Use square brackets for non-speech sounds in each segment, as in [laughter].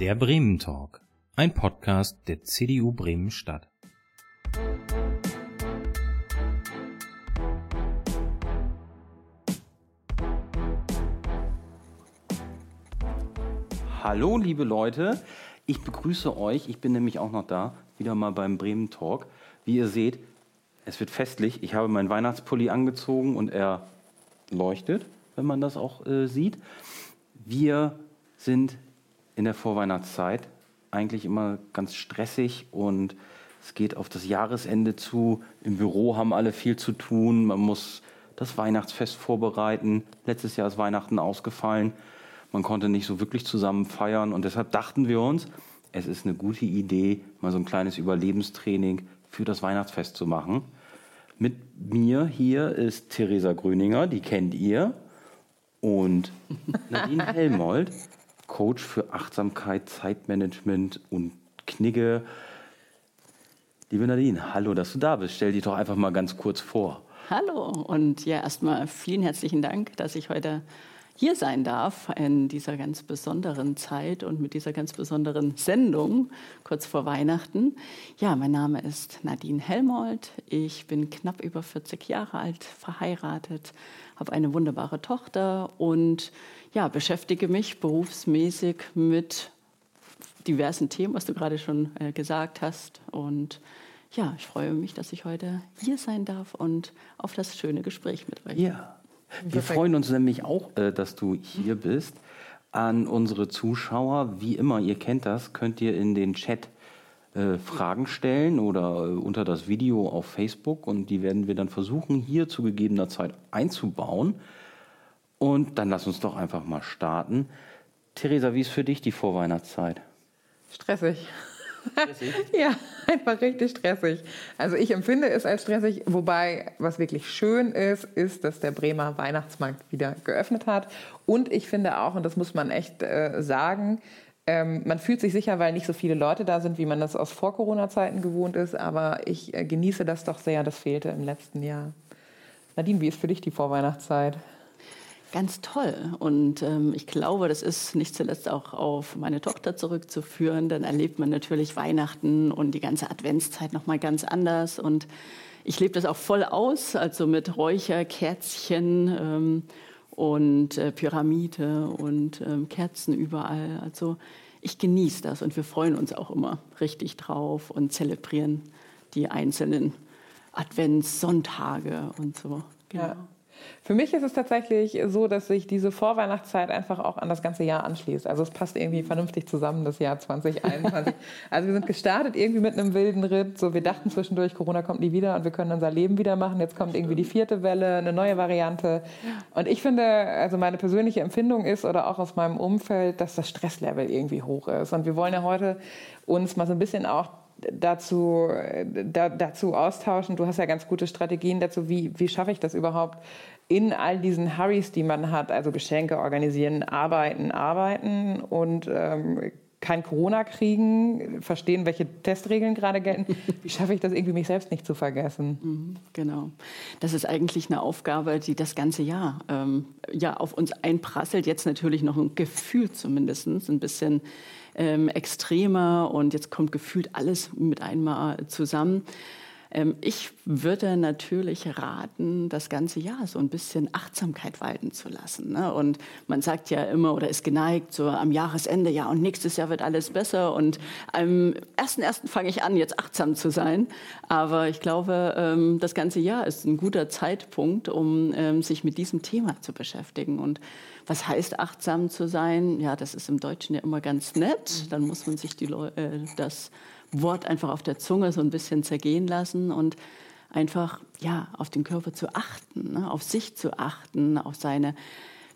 Der Bremen Talk, ein Podcast der CDU Bremen Stadt. Hallo, liebe Leute. Ich begrüße euch. Ich bin nämlich auch noch da, wieder mal beim Bremen Talk. Wie ihr seht, es wird festlich. Ich habe meinen Weihnachtspulli angezogen und er leuchtet, wenn man das auch äh, sieht. Wir sind in der Vorweihnachtszeit eigentlich immer ganz stressig und es geht auf das Jahresende zu. Im Büro haben alle viel zu tun. Man muss das Weihnachtsfest vorbereiten. Letztes Jahr ist Weihnachten ausgefallen. Man konnte nicht so wirklich zusammen feiern und deshalb dachten wir uns, es ist eine gute Idee, mal so ein kleines Überlebenstraining für das Weihnachtsfest zu machen. Mit mir hier ist Theresa Gröninger, die kennt ihr, und Nadine Helmold, Coach für Achtsamkeit, Zeitmanagement und Knigge. Liebe Nadine, hallo, dass du da bist. Stell dich doch einfach mal ganz kurz vor. Hallo und ja, erstmal vielen herzlichen Dank, dass ich heute hier sein darf in dieser ganz besonderen Zeit und mit dieser ganz besonderen Sendung kurz vor Weihnachten. Ja, mein Name ist Nadine Helmold. Ich bin knapp über 40 Jahre alt, verheiratet, habe eine wunderbare Tochter und ja, beschäftige mich berufsmäßig mit diversen Themen, was du gerade schon äh, gesagt hast. Und ja, ich freue mich, dass ich heute hier sein darf und auf das schöne Gespräch mit euch. Ja, wir freuen uns nämlich auch, äh, dass du hier bist. An unsere Zuschauer, wie immer, ihr kennt das, könnt ihr in den Chat äh, Fragen stellen oder äh, unter das Video auf Facebook und die werden wir dann versuchen, hier zu gegebener Zeit einzubauen. Und dann lass uns doch einfach mal starten. Theresa, wie ist für dich die Vorweihnachtszeit? Stressig. [laughs] ja, einfach richtig stressig. Also ich empfinde es als stressig, wobei was wirklich schön ist, ist, dass der Bremer Weihnachtsmarkt wieder geöffnet hat. Und ich finde auch, und das muss man echt äh, sagen, ähm, man fühlt sich sicher, weil nicht so viele Leute da sind, wie man das aus Vor-Corona-Zeiten gewohnt ist. Aber ich äh, genieße das doch sehr. Das fehlte im letzten Jahr. Nadine, wie ist für dich die Vorweihnachtszeit? Ganz toll. Und ähm, ich glaube, das ist nicht zuletzt auch auf meine Tochter zurückzuführen. Dann erlebt man natürlich Weihnachten und die ganze Adventszeit noch mal ganz anders. Und ich lebe das auch voll aus, also mit Räucher, Kerzchen ähm, und äh, Pyramide und ähm, Kerzen überall. Also ich genieße das und wir freuen uns auch immer richtig drauf und zelebrieren die einzelnen Adventssonntage und so. Genau. Ja. Für mich ist es tatsächlich so, dass sich diese Vorweihnachtszeit einfach auch an das ganze Jahr anschließt. Also es passt irgendwie vernünftig zusammen, das Jahr 2021. [laughs] also wir sind gestartet irgendwie mit einem wilden Ritt. So, wir dachten zwischendurch, Corona kommt nie wieder und wir können unser Leben wieder machen. Jetzt kommt irgendwie die vierte Welle, eine neue Variante. Und ich finde, also meine persönliche Empfindung ist oder auch aus meinem Umfeld, dass das Stresslevel irgendwie hoch ist. Und wir wollen ja heute uns mal so ein bisschen auch dazu, da, dazu austauschen. Du hast ja ganz gute Strategien dazu. Wie, wie schaffe ich das überhaupt in all diesen Hurries, die man hat? Also Geschenke organisieren, arbeiten, arbeiten und ähm, kein Corona kriegen, verstehen, welche Testregeln gerade gelten. [laughs] Wie schaffe ich das irgendwie, mich selbst nicht zu vergessen? Mhm, genau. Das ist eigentlich eine Aufgabe, die das ganze Jahr ähm, ja, auf uns einprasselt. Jetzt natürlich noch ein Gefühl zumindest, ein bisschen ähm, extremer und jetzt kommt gefühlt alles mit einmal zusammen. Ähm, ich würde natürlich raten, das ganze Jahr so ein bisschen Achtsamkeit walten zu lassen. Ne? Und man sagt ja immer oder ist geneigt so am Jahresende, ja, und nächstes Jahr wird alles besser. Und am 1.1. fange ich an, jetzt achtsam zu sein. Aber ich glaube, ähm, das ganze Jahr ist ein guter Zeitpunkt, um ähm, sich mit diesem Thema zu beschäftigen. Und was heißt achtsam zu sein? Ja, das ist im Deutschen ja immer ganz nett. Dann muss man sich die äh, das Wort einfach auf der Zunge so ein bisschen zergehen lassen und einfach ja auf den Körper zu achten, ne? auf sich zu achten, auf seine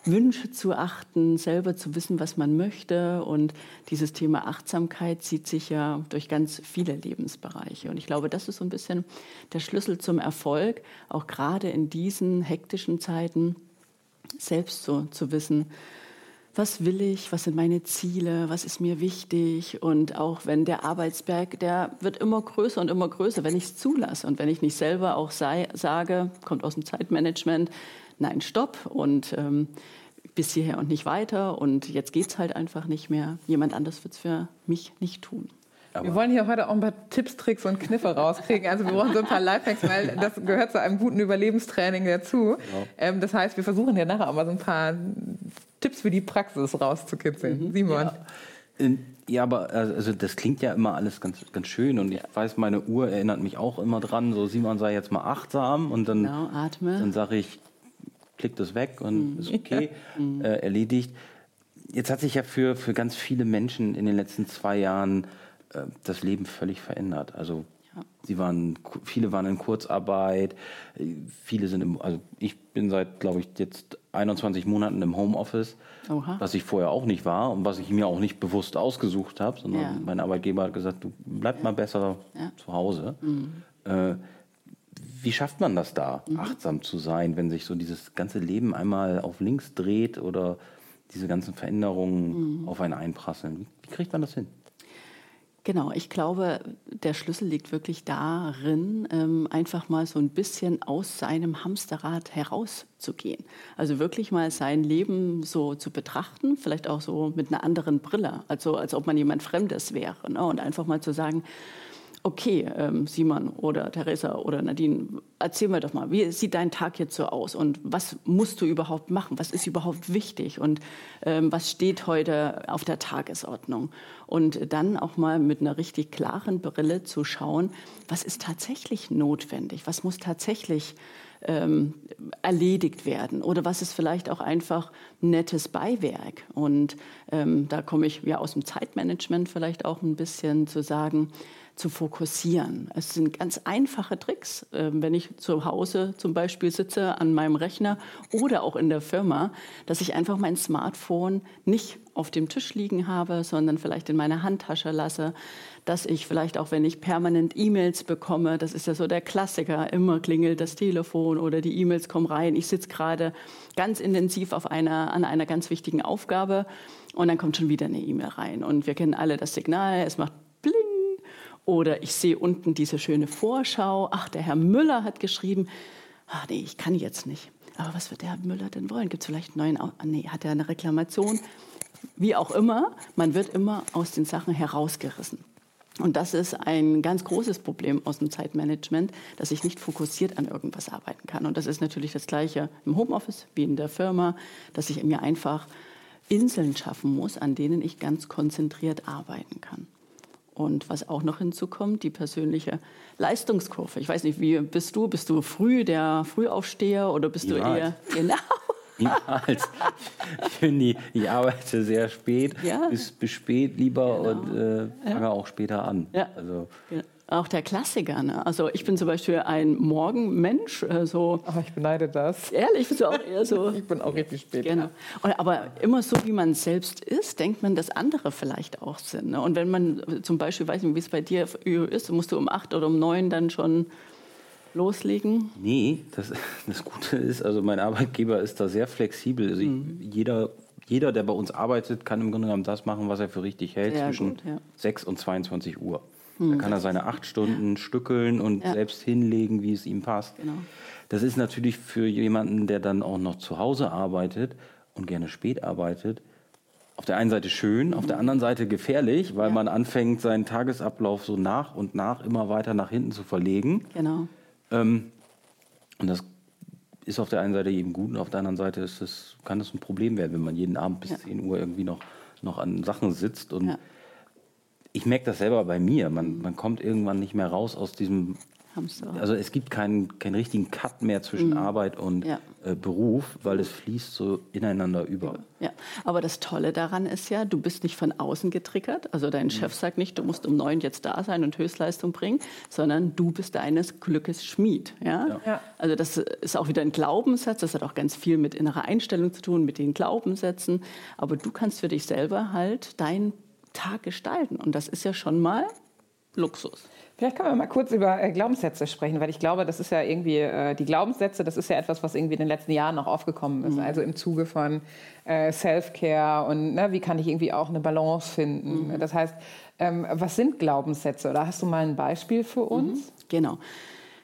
Wünsche zu achten, selber zu wissen, was man möchte. Und dieses Thema Achtsamkeit zieht sich ja durch ganz viele Lebensbereiche. Und ich glaube, das ist so ein bisschen der Schlüssel zum Erfolg, auch gerade in diesen hektischen Zeiten selbst so zu wissen, was will ich, was sind meine Ziele, was ist mir wichtig. Und auch wenn der Arbeitsberg, der wird immer größer und immer größer, wenn ich es zulasse und wenn ich nicht selber auch sei, sage, kommt aus dem Zeitmanagement, nein, stopp und ähm, bis hierher und nicht weiter und jetzt geht es halt einfach nicht mehr. Jemand anders wird es für mich nicht tun. Aber wir wollen hier heute auch ein paar Tipps, Tricks und Kniffe rauskriegen. Also wir brauchen so ein paar Lifehacks, weil das gehört zu einem guten Überlebenstraining dazu. Genau. Ähm, das heißt, wir versuchen ja nachher auch mal so ein paar Tipps für die Praxis rauszukitzeln. Mhm. Simon. Ja. Ja, aber also das klingt ja immer alles ganz, ganz schön und ich weiß, meine Uhr erinnert mich auch immer dran, so Simon sei jetzt mal achtsam und dann, genau, dann sage ich, klick das weg und mhm. ist okay, [laughs] mhm. äh, erledigt. Jetzt hat sich ja für, für ganz viele Menschen in den letzten zwei Jahren äh, das Leben völlig verändert. Also sie waren, viele waren in Kurzarbeit, viele sind im, also ich bin seit, glaube ich, jetzt 21 Monaten im Homeoffice, Oha. was ich vorher auch nicht war und was ich mir auch nicht bewusst ausgesucht habe, sondern ja. mein Arbeitgeber hat gesagt, du bleib ja. mal besser ja. zu Hause. Mhm. Äh, wie schafft man das da, mhm. achtsam zu sein, wenn sich so dieses ganze Leben einmal auf links dreht oder diese ganzen Veränderungen mhm. auf einen einprasseln? Wie, wie kriegt man das hin? Genau, ich glaube, der Schlüssel liegt wirklich darin, ähm, einfach mal so ein bisschen aus seinem Hamsterrad herauszugehen. Also wirklich mal sein Leben so zu betrachten, vielleicht auch so mit einer anderen Brille, also als ob man jemand Fremdes wäre. Ne? Und einfach mal zu sagen, okay, ähm, Simon oder Theresa oder Nadine, erzähl mir doch mal, wie sieht dein Tag jetzt so aus und was musst du überhaupt machen? Was ist überhaupt wichtig und ähm, was steht heute auf der Tagesordnung? Und dann auch mal mit einer richtig klaren Brille zu schauen, was ist tatsächlich notwendig? Was muss tatsächlich ähm, erledigt werden oder was ist vielleicht auch einfach nettes Beiwerk. Und ähm, da komme ich ja aus dem Zeitmanagement vielleicht auch ein bisschen zu sagen, zu fokussieren. Es sind ganz einfache Tricks, ähm, wenn ich zu Hause zum Beispiel sitze an meinem Rechner oder auch in der Firma, dass ich einfach mein Smartphone nicht auf dem Tisch liegen habe, sondern vielleicht in meiner Handtasche lasse, dass ich vielleicht auch, wenn ich permanent E-Mails bekomme, das ist ja so der Klassiker, immer klingelt das Telefon oder die E-Mails kommen rein. Ich sitze gerade ganz intensiv auf einer, an einer ganz wichtigen Aufgabe und dann kommt schon wieder eine E-Mail rein. Und wir kennen alle das Signal, es macht oder ich sehe unten diese schöne Vorschau. Ach, der Herr Müller hat geschrieben. Ach nee, ich kann jetzt nicht. Aber was wird der Herr Müller denn wollen? Gibt es vielleicht einen neuen? Au nee, hat er eine Reklamation? Wie auch immer, man wird immer aus den Sachen herausgerissen. Und das ist ein ganz großes Problem aus dem Zeitmanagement, dass ich nicht fokussiert an irgendwas arbeiten kann. Und das ist natürlich das Gleiche im Homeoffice wie in der Firma, dass ich mir einfach Inseln schaffen muss, an denen ich ganz konzentriert arbeiten kann. Und was auch noch hinzukommt, die persönliche Leistungskurve. Ich weiß nicht, wie bist du? Bist du früh der Frühaufsteher oder bist Niemals. du eher genau? Niemals. Ich, finde, ich arbeite sehr spät, ja. bis, bis spät lieber genau. und äh, fange ja. auch später an. Ja. Also. Ja. Auch der Klassiker. Ne? Also ich bin zum Beispiel ein Morgenmensch. Äh, so Ach, ich beneide das. Ehrlich, bist du auch eher so. [laughs] ich bin auch richtig spät. Genau. Und, aber immer so, wie man selbst ist, denkt man, dass andere vielleicht auch sind. Ne? Und wenn man zum Beispiel, weiß nicht, wie es bei dir ist, musst du um acht oder um neun dann schon loslegen? Nee, das, [laughs] das Gute ist, also mein Arbeitgeber ist da sehr flexibel. Also mhm. ich, jeder jeder, der bei uns arbeitet, kann im Grunde genommen das machen, was er für richtig hält, Sehr zwischen gut, ja. 6 und 22 Uhr. Hm, da kann er seine acht Stunden stückeln und ja. selbst hinlegen, wie es ihm passt. Genau. Das ist natürlich für jemanden, der dann auch noch zu Hause arbeitet und gerne spät arbeitet, auf der einen Seite schön, mhm. auf der anderen Seite gefährlich, weil ja. man anfängt, seinen Tagesablauf so nach und nach immer weiter nach hinten zu verlegen. Genau. Ähm, und das ist auf der einen Seite eben gut und auf der anderen Seite ist es, kann es ein Problem werden, wenn man jeden Abend bis ja. 10 Uhr irgendwie noch, noch an Sachen sitzt und ja ich merke das selber bei mir. Man, man kommt irgendwann nicht mehr raus aus diesem. Hamster. Also es gibt keinen, keinen richtigen Cut mehr zwischen mhm. Arbeit und ja. äh, Beruf, weil es fließt so ineinander über. Ja, aber das Tolle daran ist ja, du bist nicht von außen getriggert. Also dein mhm. Chef sagt nicht, du musst um neun jetzt da sein und Höchstleistung bringen, sondern du bist deines Glückes Schmied. Ja? ja? Also das ist auch wieder ein Glaubenssatz. Das hat auch ganz viel mit innerer Einstellung zu tun, mit den Glaubenssätzen. Aber du kannst für dich selber halt dein Tag gestalten. Und das ist ja schon mal Luxus. Vielleicht können wir mal kurz über äh, Glaubenssätze sprechen, weil ich glaube, das ist ja irgendwie, äh, die Glaubenssätze, das ist ja etwas, was irgendwie in den letzten Jahren noch aufgekommen ist. Mhm. Also im Zuge von äh, Self-Care und ne, wie kann ich irgendwie auch eine Balance finden. Mhm. Das heißt, ähm, was sind Glaubenssätze? Oder hast du mal ein Beispiel für uns? Mhm. Genau.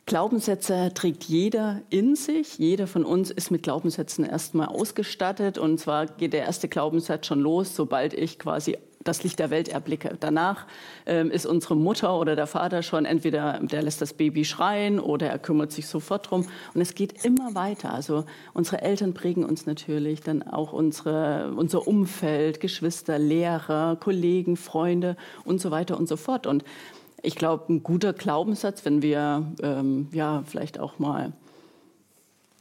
Glaubenssätze trägt jeder in sich. Jeder von uns ist mit Glaubenssätzen erstmal ausgestattet. Und zwar geht der erste Glaubenssatz schon los, sobald ich quasi das Licht der Welt erblicke. Danach ähm, ist unsere Mutter oder der Vater schon entweder, der lässt das Baby schreien oder er kümmert sich sofort drum. Und es geht immer weiter. Also unsere Eltern prägen uns natürlich, dann auch unsere, unser Umfeld, Geschwister, Lehrer, Kollegen, Freunde und so weiter und so fort. Und ich glaube, ein guter Glaubenssatz, wenn wir ähm, ja vielleicht auch mal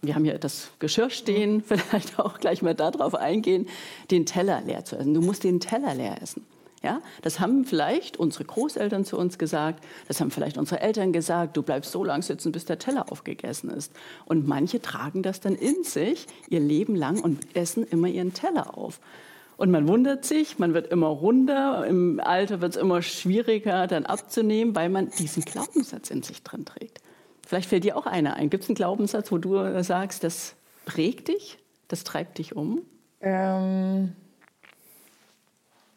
wir haben hier das Geschirr stehen, [laughs] vielleicht auch gleich mal darauf eingehen, den Teller leer zu essen. Du musst den Teller leer essen. Ja, das haben vielleicht unsere Großeltern zu uns gesagt, das haben vielleicht unsere Eltern gesagt, du bleibst so lang sitzen, bis der Teller aufgegessen ist. Und manche tragen das dann in sich ihr Leben lang und essen immer ihren Teller auf. Und man wundert sich, man wird immer runder, im Alter wird es immer schwieriger dann abzunehmen, weil man diesen Glaubenssatz in sich drin trägt. Vielleicht fällt dir auch einer ein. Gibt es einen Glaubenssatz, wo du sagst, das prägt dich, das treibt dich um? Ähm,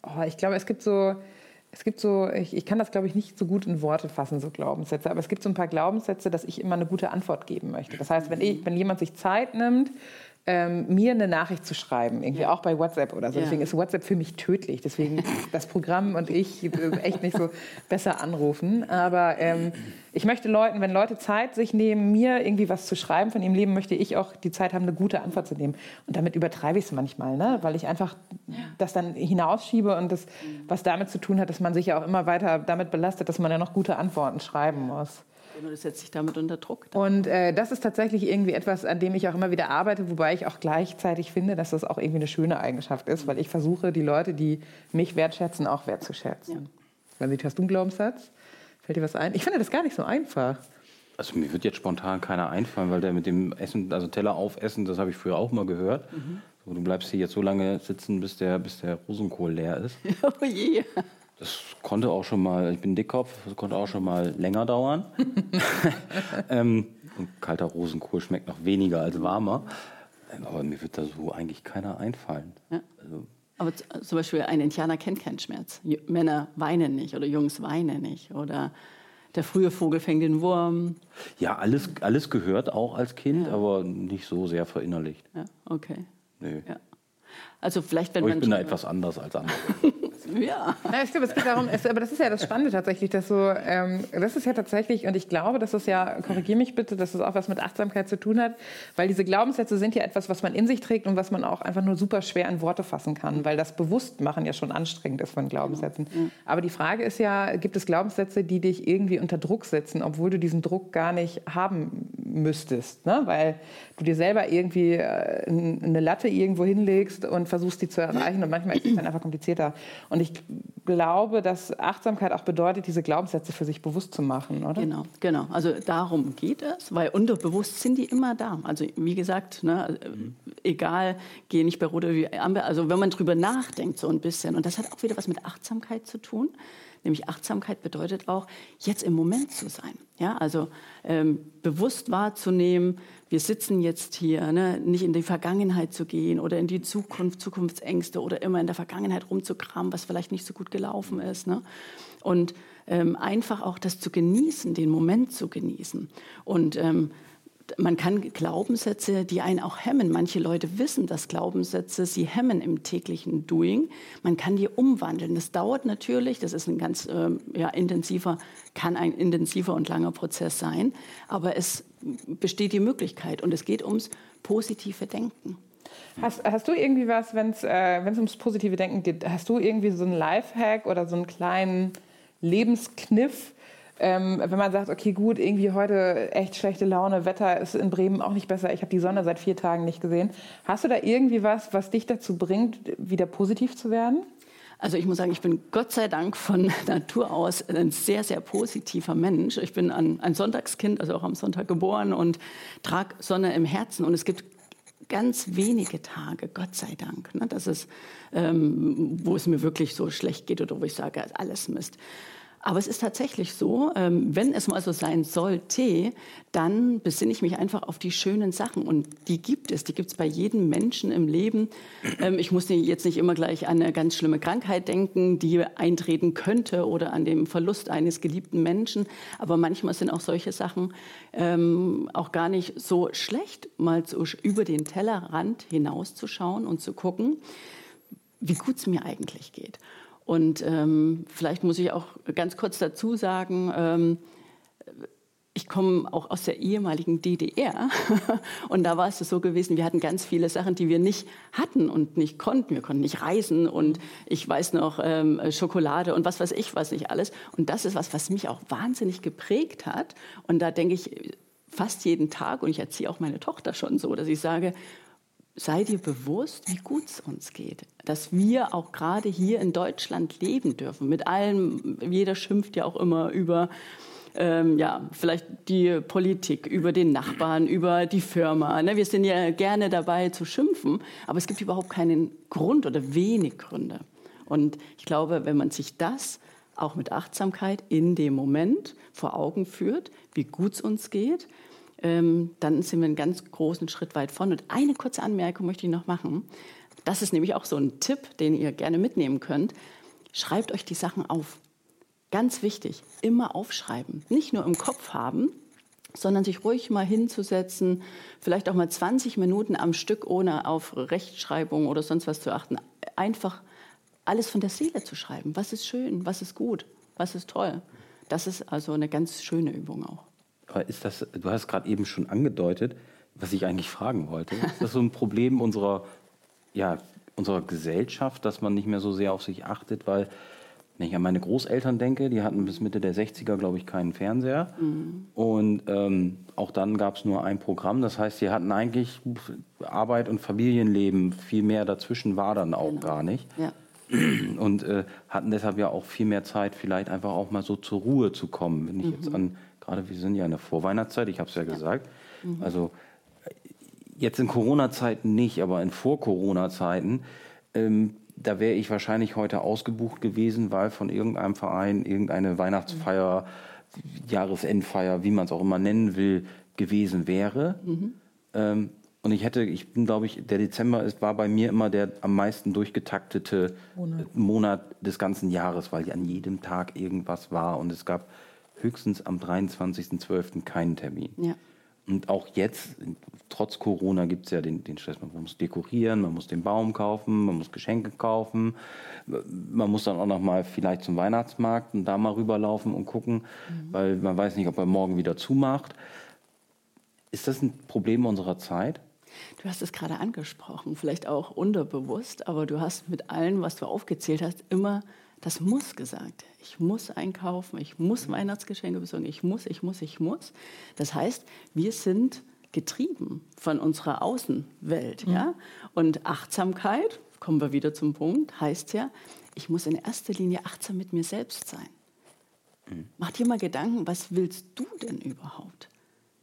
oh, ich glaube, es gibt so, es gibt so, ich, ich kann das, glaube ich, nicht so gut in Worte fassen, so Glaubenssätze, aber es gibt so ein paar Glaubenssätze, dass ich immer eine gute Antwort geben möchte. Das heißt, wenn, ich, wenn jemand sich Zeit nimmt, ähm, mir eine Nachricht zu schreiben, irgendwie ja. auch bei WhatsApp oder so. Ja. Deswegen ist WhatsApp für mich tödlich. Deswegen [laughs] das Programm und ich echt nicht so besser anrufen. Aber ähm, ich möchte Leuten, wenn Leute Zeit sich nehmen, mir irgendwie was zu schreiben von ihrem Leben, möchte ich auch die Zeit haben, eine gute Antwort zu nehmen. Und damit übertreibe ich es manchmal, ne? weil ich einfach das dann hinausschiebe und das, was damit zu tun hat, dass man sich ja auch immer weiter damit belastet, dass man ja noch gute Antworten schreiben muss. Und das setzt sich damit unter Druck. Und äh, das ist tatsächlich irgendwie etwas, an dem ich auch immer wieder arbeite, wobei ich auch gleichzeitig finde, dass das auch irgendwie eine schöne Eigenschaft ist, weil ich versuche, die Leute, die mich wertschätzen, auch wertzuschätzen. Ja. Wenn hast du einen Glaubenssatz? Fällt dir was ein? Ich finde das gar nicht so einfach. Also mir wird jetzt spontan keiner einfallen, weil der mit dem Essen, also Teller aufessen, das habe ich früher auch mal gehört. Mhm. So, du bleibst hier jetzt so lange sitzen, bis der, bis der Rosenkohl leer ist. [laughs] oh je. Das konnte auch schon mal, ich bin Dickkopf, das konnte auch schon mal länger dauern. [laughs] [laughs] ähm, und kalter Rosenkohl schmeckt noch weniger als warmer. Ähm, aber mir wird da so eigentlich keiner einfallen. Ja. Also, aber zum Beispiel ein Indianer kennt keinen Schmerz. Männer weinen nicht oder Jungs weinen nicht oder der frühe Vogel fängt den Wurm. Ja, alles, alles gehört auch als Kind, ja. aber nicht so sehr verinnerlicht. Ja, okay. Nee. Ja. Also vielleicht, wenn aber man ich bin da etwas anders als andere. [laughs] Ja. Na, ich glaube, es geht darum, es, aber das ist ja das Spannende tatsächlich, dass so, ähm, das ist ja tatsächlich, und ich glaube, dass es ja, korrigiere mich bitte, dass es auch was mit Achtsamkeit zu tun hat, weil diese Glaubenssätze sind ja etwas, was man in sich trägt und was man auch einfach nur super schwer in Worte fassen kann, weil das Bewusstmachen ja schon anstrengend ist von Glaubenssätzen. Mhm. Aber die Frage ist ja, gibt es Glaubenssätze, die dich irgendwie unter Druck setzen, obwohl du diesen Druck gar nicht haben müsstest, ne? weil du dir selber irgendwie äh, eine Latte irgendwo hinlegst und versuchst, die zu erreichen und manchmal ist es dann einfach komplizierter. Und ich glaube, dass Achtsamkeit auch bedeutet, diese Glaubenssätze für sich bewusst zu machen, oder? Genau, genau. Also darum geht es, weil unterbewusst sind die immer da. Also wie gesagt, ne, mhm. egal, gehe nicht bei Rot oder wie Amber. Also wenn man drüber nachdenkt so ein bisschen, und das hat auch wieder was mit Achtsamkeit zu tun. Nämlich Achtsamkeit bedeutet auch, jetzt im Moment zu sein. Ja, also ähm, bewusst wahrzunehmen, wir sitzen jetzt hier, ne, nicht in die Vergangenheit zu gehen oder in die Zukunft, Zukunftsängste oder immer in der Vergangenheit rumzukramen, was vielleicht nicht so gut gelaufen ist. Ne? Und ähm, einfach auch das zu genießen, den Moment zu genießen. Und ähm, man kann Glaubenssätze, die einen auch hemmen. Manche Leute wissen, dass Glaubenssätze sie hemmen im täglichen Doing. Man kann die umwandeln. Das dauert natürlich. Das ist ein ganz äh, ja, intensiver, kann ein intensiver und langer Prozess sein. Aber es besteht die Möglichkeit und es geht ums positive Denken. Hast, hast du irgendwie was, wenn es äh, ums positive Denken geht, hast du irgendwie so einen Lifehack oder so einen kleinen Lebenskniff, ähm, wenn man sagt, okay, gut, irgendwie heute echt schlechte Laune, Wetter ist in Bremen auch nicht besser, ich habe die Sonne seit vier Tagen nicht gesehen. Hast du da irgendwie was, was dich dazu bringt, wieder positiv zu werden? Also ich muss sagen, ich bin Gott sei Dank von [laughs] Natur aus ein sehr, sehr positiver Mensch. Ich bin ein, Sonntagskind, also auch am Sonntag geboren und trage Sonne im Herzen. Und es gibt ganz wenige Tage, Gott sei Dank, ne, dass es, ähm, wo es mir wirklich so schlecht geht oder wo ich sage, alles Mist. Aber es ist tatsächlich so, ähm, wenn es mal so sein sollte, dann besinne ich mich einfach auf die schönen Sachen. Und die gibt es. Die gibt es bei jedem Menschen im Leben. Ähm, ich muss jetzt nicht immer gleich an eine ganz schlimme Krankheit denken, die eintreten könnte oder an den Verlust eines geliebten Menschen. Aber manchmal sind auch solche Sachen ähm, auch gar nicht so schlecht, mal so über den Tellerrand hinauszuschauen und zu gucken, wie gut es mir eigentlich geht. Und ähm, vielleicht muss ich auch ganz kurz dazu sagen, ähm, ich komme auch aus der ehemaligen DDR [laughs] und da war es so gewesen, wir hatten ganz viele Sachen, die wir nicht hatten und nicht konnten. Wir konnten nicht reisen und ich weiß noch ähm, Schokolade und was weiß ich, was nicht alles. Und das ist was, was mich auch wahnsinnig geprägt hat. Und da denke ich fast jeden Tag und ich erziehe auch meine Tochter schon so, dass ich sage, sei dir bewusst, wie gut es uns geht. Dass wir auch gerade hier in Deutschland leben dürfen. Mit allem, jeder schimpft ja auch immer über, ähm, ja, vielleicht die Politik, über den Nachbarn, über die Firma. Ne? Wir sind ja gerne dabei zu schimpfen, aber es gibt überhaupt keinen Grund oder wenig Gründe. Und ich glaube, wenn man sich das auch mit Achtsamkeit in dem Moment vor Augen führt, wie gut es uns geht, ähm, dann sind wir einen ganz großen Schritt weit vorne. Und eine kurze Anmerkung möchte ich noch machen. Das ist nämlich auch so ein Tipp, den ihr gerne mitnehmen könnt. Schreibt euch die Sachen auf. Ganz wichtig, immer aufschreiben. Nicht nur im Kopf haben, sondern sich ruhig mal hinzusetzen, vielleicht auch mal 20 Minuten am Stück, ohne auf Rechtschreibung oder sonst was zu achten. Einfach alles von der Seele zu schreiben. Was ist schön, was ist gut, was ist toll. Das ist also eine ganz schöne Übung auch. Aber ist das, du hast gerade eben schon angedeutet, was ich eigentlich fragen wollte. Ist das so ein Problem unserer, ja, unserer Gesellschaft, dass man nicht mehr so sehr auf sich achtet? Weil, wenn ich an meine Großeltern denke, die hatten bis Mitte der 60er, glaube ich, keinen Fernseher. Mhm. Und ähm, auch dann gab es nur ein Programm. Das heißt, sie hatten eigentlich Arbeit und Familienleben. Viel mehr dazwischen war dann auch genau. gar nicht. Ja. Und äh, hatten deshalb ja auch viel mehr Zeit, vielleicht einfach auch mal so zur Ruhe zu kommen. Wenn ich mhm. jetzt an Gerade wir sind ja in der Vorweihnachtszeit, ich habe es ja, ja, gesagt. Mhm. Also jetzt in Corona-Zeiten nicht, aber in Vor-Corona-Zeiten, ähm, da wäre ich wahrscheinlich heute ausgebucht gewesen, weil von irgendeinem Verein irgendeine Weihnachtsfeier, mhm. Jahresendfeier, wie man es auch immer nennen will, gewesen wäre. Mhm. Ähm, und ich hätte, ich bin, glaube ich, der Dezember ist, war bei mir immer der am meisten durchgetaktete Monat. Monat des ganzen Jahres, weil an jedem Tag irgendwas war und es gab höchstens am 23.12. keinen Termin. Ja. Und auch jetzt, trotz Corona, gibt es ja den, den Stress. Man muss dekorieren, man muss den Baum kaufen, man muss Geschenke kaufen. Man muss dann auch noch mal vielleicht zum Weihnachtsmarkt und da mal rüberlaufen und gucken, mhm. weil man weiß nicht, ob er morgen wieder zumacht. Ist das ein Problem unserer Zeit? Du hast es gerade angesprochen, vielleicht auch unterbewusst, aber du hast mit allem, was du aufgezählt hast, immer das muss gesagt. Ich muss einkaufen, ich muss Weihnachtsgeschenke besorgen, ich muss, ich muss, ich muss. Das heißt, wir sind getrieben von unserer Außenwelt. Mhm. Ja? Und Achtsamkeit, kommen wir wieder zum Punkt, heißt ja, ich muss in erster Linie achtsam mit mir selbst sein. Mhm. Mach dir mal Gedanken, was willst du denn überhaupt?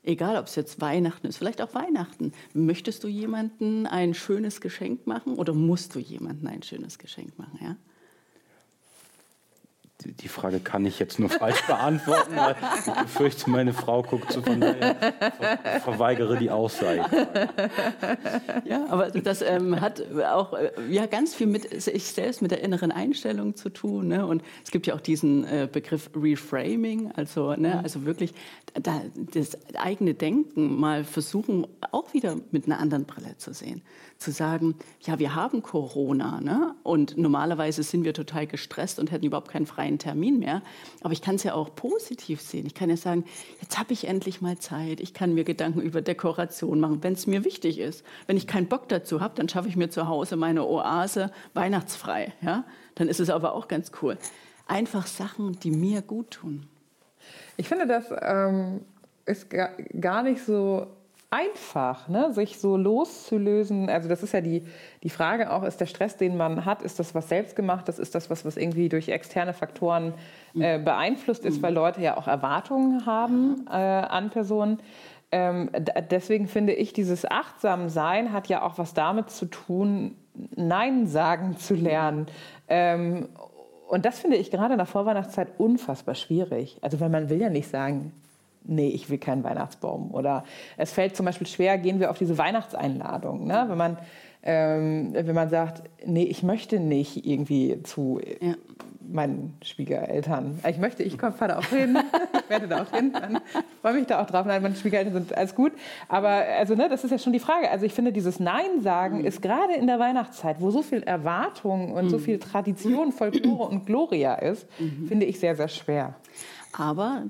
Egal, ob es jetzt Weihnachten ist, vielleicht auch Weihnachten. Möchtest du jemandem ein schönes Geschenk machen oder musst du jemandem ein schönes Geschenk machen? Ja? Die Frage kann ich jetzt nur falsch beantworten, weil ich befürchte, meine Frau guckt so von daher, ver verweigere die Aussage. Ja, aber das ähm, hat auch äh, ja, ganz viel mit sich selbst, mit der inneren Einstellung zu tun. Ne? Und es gibt ja auch diesen äh, Begriff Reframing, also, ne, mhm. also wirklich da, das eigene Denken mal versuchen, auch wieder mit einer anderen Brille zu sehen zu sagen, ja, wir haben Corona ne? und normalerweise sind wir total gestresst und hätten überhaupt keinen freien Termin mehr. Aber ich kann es ja auch positiv sehen. Ich kann ja sagen, jetzt habe ich endlich mal Zeit. Ich kann mir Gedanken über Dekoration machen, wenn es mir wichtig ist. Wenn ich keinen Bock dazu habe, dann schaffe ich mir zu Hause meine Oase weihnachtsfrei. Ja? Dann ist es aber auch ganz cool. Einfach Sachen, die mir gut tun. Ich finde, das ähm, ist gar nicht so einfach, ne? sich so loszulösen. Also das ist ja die, die Frage auch, ist der Stress, den man hat, ist das was selbstgemachtes, ist das was, was irgendwie durch externe Faktoren äh, beeinflusst ist, weil Leute ja auch Erwartungen haben äh, an Personen. Ähm, deswegen finde ich, dieses Achtsamsein hat ja auch was damit zu tun, Nein sagen zu lernen. Ähm, Und das finde ich gerade in der Vorweihnachtszeit unfassbar schwierig. Also, weil man will ja nicht sagen, nee, ich will keinen Weihnachtsbaum. Oder es fällt zum Beispiel schwer, gehen wir auf diese Weihnachtseinladung. Ne? Wenn, man, ähm, wenn man sagt, nee, ich möchte nicht irgendwie zu ja. meinen Schwiegereltern. Ich möchte, ich fahre da auch hin, [laughs] ich werde da auch hin, freue mich da auch drauf. Nein, meine Schwiegereltern sind alles gut. Aber also, ne, das ist ja schon die Frage. Also ich finde, dieses Nein sagen mhm. ist gerade in der Weihnachtszeit, wo so viel Erwartung und mhm. so viel Tradition, Folklore und Gloria ist, mhm. finde ich sehr, sehr schwer. Aber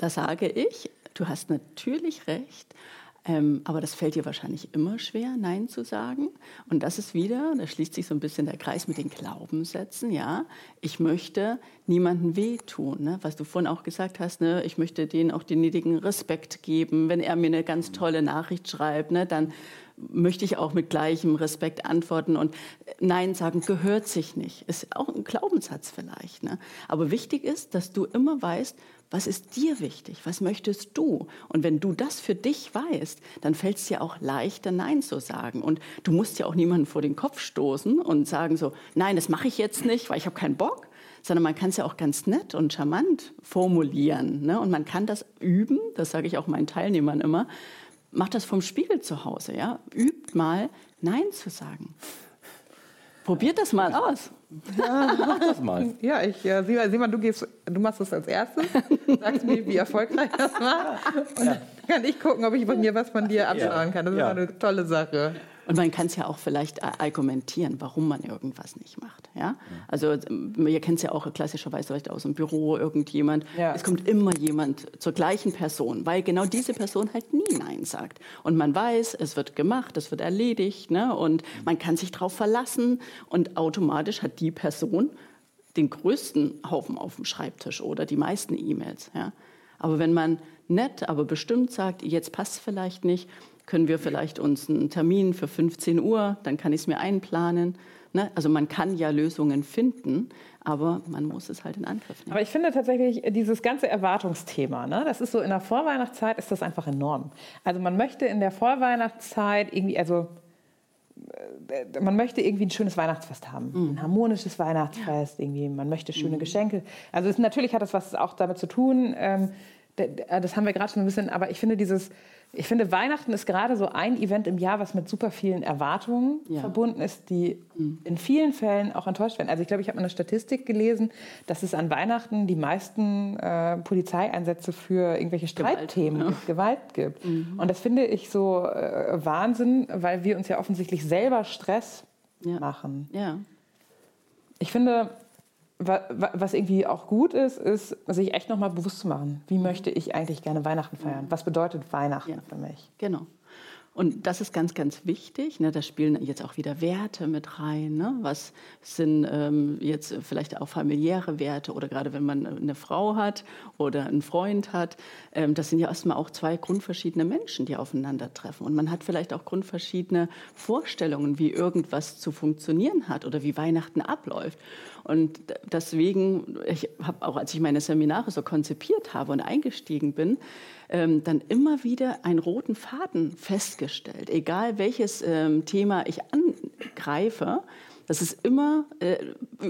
da sage ich, du hast natürlich recht, ähm, aber das fällt dir wahrscheinlich immer schwer, Nein zu sagen. Und das ist wieder, da schließt sich so ein bisschen der Kreis mit den Glaubenssätzen. Ja, ich möchte niemandem wehtun. Ne? Was du vorhin auch gesagt hast, ne? ich möchte denen auch den nötigen Respekt geben. Wenn er mir eine ganz tolle Nachricht schreibt, ne? dann möchte ich auch mit gleichem Respekt antworten. Und Nein sagen gehört sich nicht. Ist auch ein Glaubenssatz vielleicht. Ne? Aber wichtig ist, dass du immer weißt, was ist dir wichtig? Was möchtest du? Und wenn du das für dich weißt, dann fällt es dir auch leichter, Nein zu sagen. Und du musst ja auch niemanden vor den Kopf stoßen und sagen so, nein, das mache ich jetzt nicht, weil ich habe keinen Bock. Sondern man kann es ja auch ganz nett und charmant formulieren. Ne? Und man kann das üben, das sage ich auch meinen Teilnehmern immer. Macht das vom Spiegel zu Hause. Ja? Übt mal, Nein zu sagen. Probiert das mal aus. Ja, mach das mal. [laughs] Ja, ich äh, sieh mal, du, gehst, du machst das als erstes, sagst mir, wie erfolgreich das war. Und dann kann ich gucken, ob ich von mir was von dir abschauen kann. Das ja. ist eine tolle Sache. Und man kann es ja auch vielleicht argumentieren, warum man irgendwas nicht macht. Ja? Also ihr kennt es ja auch klassischerweise vielleicht aus dem Büro irgendjemand. Ja. Es kommt immer jemand zur gleichen Person, weil genau diese Person halt nie Nein sagt. Und man weiß, es wird gemacht, es wird erledigt ne? und man kann sich darauf verlassen und automatisch hat die Person den größten Haufen auf dem Schreibtisch oder die meisten E-Mails. Ja? Aber wenn man nett, aber bestimmt sagt, jetzt passt es vielleicht nicht, können wir vielleicht uns einen Termin für 15 Uhr, dann kann ich es mir einplanen. Ne? Also man kann ja Lösungen finden, aber man muss es halt in Angriff nehmen. Aber ich finde tatsächlich dieses ganze Erwartungsthema, ne? das ist so in der Vorweihnachtszeit ist das einfach enorm. Also man möchte in der Vorweihnachtszeit irgendwie, also äh, man möchte irgendwie ein schönes Weihnachtsfest haben, mhm. ein harmonisches Weihnachtsfest, ja. irgendwie, man möchte schöne mhm. Geschenke. Also es, natürlich hat das was auch damit zu tun. Ähm, das haben wir gerade schon ein bisschen, aber ich finde dieses ich finde, Weihnachten ist gerade so ein Event im Jahr, was mit super vielen Erwartungen ja. verbunden ist, die mhm. in vielen Fällen auch enttäuscht werden. Also ich glaube, ich habe eine Statistik gelesen, dass es an Weihnachten die meisten äh, Polizeieinsätze für irgendwelche Streitthemen Gewalt, ja. Gewalt gibt. Mhm. Und das finde ich so äh, Wahnsinn, weil wir uns ja offensichtlich selber Stress ja. machen. Ja. Ich finde, was irgendwie auch gut ist, ist, sich echt nochmal bewusst zu machen, wie möchte ich eigentlich gerne Weihnachten feiern? Was bedeutet Weihnachten ja. für mich? Genau. Und das ist ganz, ganz wichtig. Ne? Da spielen jetzt auch wieder Werte mit rein. Ne? Was sind ähm, jetzt vielleicht auch familiäre Werte oder gerade wenn man eine Frau hat oder einen Freund hat. Ähm, das sind ja erstmal auch zwei grundverschiedene Menschen, die aufeinandertreffen. Und man hat vielleicht auch grundverschiedene Vorstellungen, wie irgendwas zu funktionieren hat oder wie Weihnachten abläuft. Und deswegen, ich habe auch, als ich meine Seminare so konzipiert habe und eingestiegen bin, ähm, dann immer wieder einen roten Faden festgestellt. Egal welches ähm, Thema ich angreife, das ist immer, äh,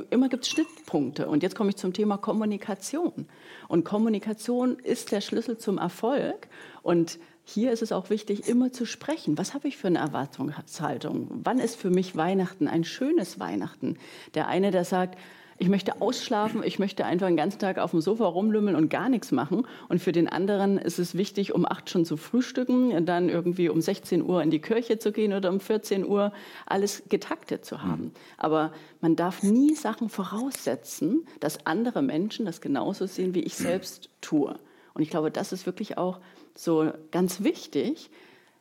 immer gibt es Schnittpunkte. Und jetzt komme ich zum Thema Kommunikation. Und Kommunikation ist der Schlüssel zum Erfolg. Und hier ist es auch wichtig, immer zu sprechen. Was habe ich für eine Erwartungshaltung? Wann ist für mich Weihnachten ein schönes Weihnachten? Der eine, der sagt, ich möchte ausschlafen, ich möchte einfach den ganzen Tag auf dem Sofa rumlümmeln und gar nichts machen. Und für den anderen ist es wichtig, um acht schon zu frühstücken, und dann irgendwie um 16 Uhr in die Kirche zu gehen oder um 14 Uhr alles getaktet zu haben. Mhm. Aber man darf nie Sachen voraussetzen, dass andere Menschen das genauso sehen, wie ich selbst tue. Und ich glaube, das ist wirklich auch so ganz wichtig,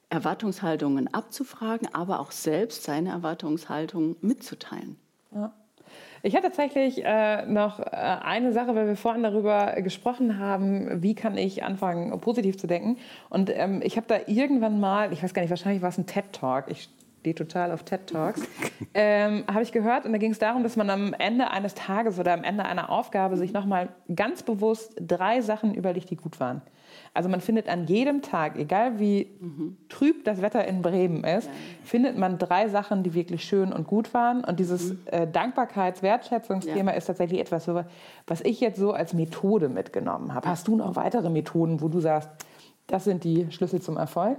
Erwartungshaltungen abzufragen, aber auch selbst seine Erwartungshaltung mitzuteilen. Ja. Ich hatte tatsächlich äh, noch äh, eine Sache, weil wir vorhin darüber gesprochen haben, wie kann ich anfangen, positiv zu denken. Und ähm, ich habe da irgendwann mal, ich weiß gar nicht, wahrscheinlich war es ein TED-Talk, ich die total auf TED Talks, [laughs] ähm, habe ich gehört. Und da ging es darum, dass man am Ende eines Tages oder am Ende einer Aufgabe sich nochmal ganz bewusst drei Sachen überlegt, die gut waren. Also man findet an jedem Tag, egal wie mhm. trüb das Wetter in Bremen ist, ja. findet man drei Sachen, die wirklich schön und gut waren. Und dieses mhm. äh, Dankbarkeits-Wertschätzungsthema ja. ist tatsächlich etwas, was ich jetzt so als Methode mitgenommen habe. Hast du noch weitere Methoden, wo du sagst, das sind die Schlüssel zum Erfolg?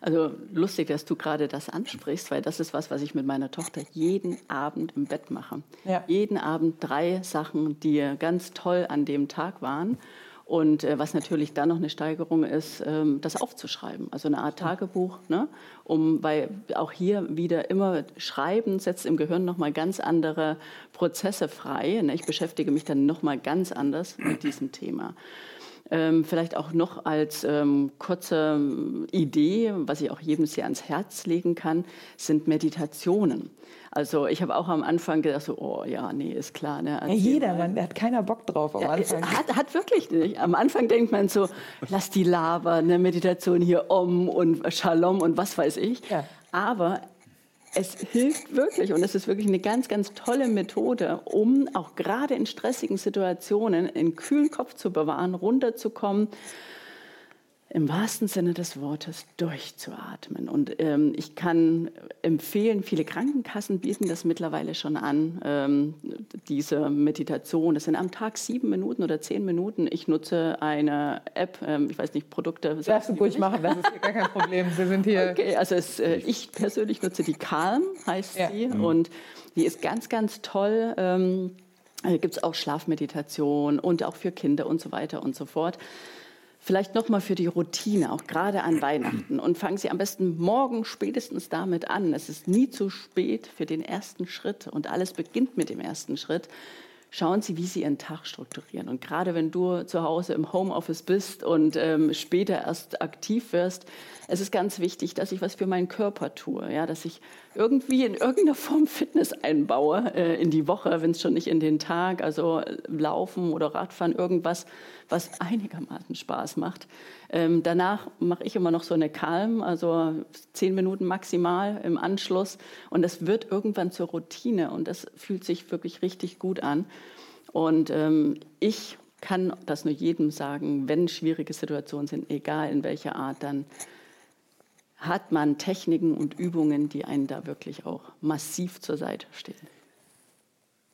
Also lustig, dass du gerade das ansprichst, weil das ist was, was ich mit meiner Tochter jeden Abend im Bett mache. Ja. Jeden Abend drei Sachen, die ganz toll an dem Tag waren. Und äh, was natürlich dann noch eine Steigerung ist, ähm, das aufzuschreiben. Also eine Art Tagebuch, ne? um, weil auch hier wieder immer Schreiben setzt im Gehirn nochmal ganz andere Prozesse frei. Ne? Ich beschäftige mich dann nochmal ganz anders mit diesem Thema. Ähm, vielleicht auch noch als ähm, kurze Idee, was ich auch jedem sehr ans Herz legen kann, sind Meditationen. Also ich habe auch am Anfang gedacht, so, oh ja, nee, ist klar. Ne? Ja, jeder, man, der hat keiner Bock drauf am Anfang. Ja, hat, hat wirklich nicht. Am Anfang denkt man so, lass die Lava, eine Meditation hier Om und Shalom und was weiß ich. Ja. Aber es hilft wirklich und es ist wirklich eine ganz, ganz tolle Methode, um auch gerade in stressigen Situationen einen kühlen Kopf zu bewahren, runterzukommen im wahrsten Sinne des Wortes durchzuatmen. Und ähm, ich kann empfehlen, viele Krankenkassen bieten das mittlerweile schon an, ähm, diese Meditation. Das sind am Tag sieben Minuten oder zehn Minuten. Ich nutze eine App, ähm, ich weiß nicht, Produkte. Darfst du ruhig machen, das ist hier gar kein Problem. Wir sind hier. Okay, also es, äh, ich persönlich nutze die Calm, heißt ja. sie. Mhm. Und die ist ganz, ganz toll. Ähm, Gibt es auch Schlafmeditation und auch für Kinder und so weiter und so fort. Vielleicht nochmal für die Routine, auch gerade an Weihnachten. Und fangen Sie am besten morgen spätestens damit an. Es ist nie zu spät für den ersten Schritt und alles beginnt mit dem ersten Schritt. Schauen Sie, wie Sie Ihren Tag strukturieren. Und gerade wenn du zu Hause im Homeoffice bist und ähm, später erst aktiv wirst, es ist ganz wichtig, dass ich was für meinen Körper tue, ja, dass ich irgendwie in irgendeiner Form Fitness einbaue äh, in die Woche, wenn es schon nicht in den Tag, also äh, Laufen oder Radfahren, irgendwas, was [laughs] einigermaßen Spaß macht. Ähm, danach mache ich immer noch so eine Calm, also zehn Minuten maximal im Anschluss und das wird irgendwann zur Routine und das fühlt sich wirklich richtig gut an. Und ähm, ich kann das nur jedem sagen, wenn schwierige Situationen sind, egal in welcher Art, dann hat man Techniken und Übungen, die einen da wirklich auch massiv zur Seite stehen.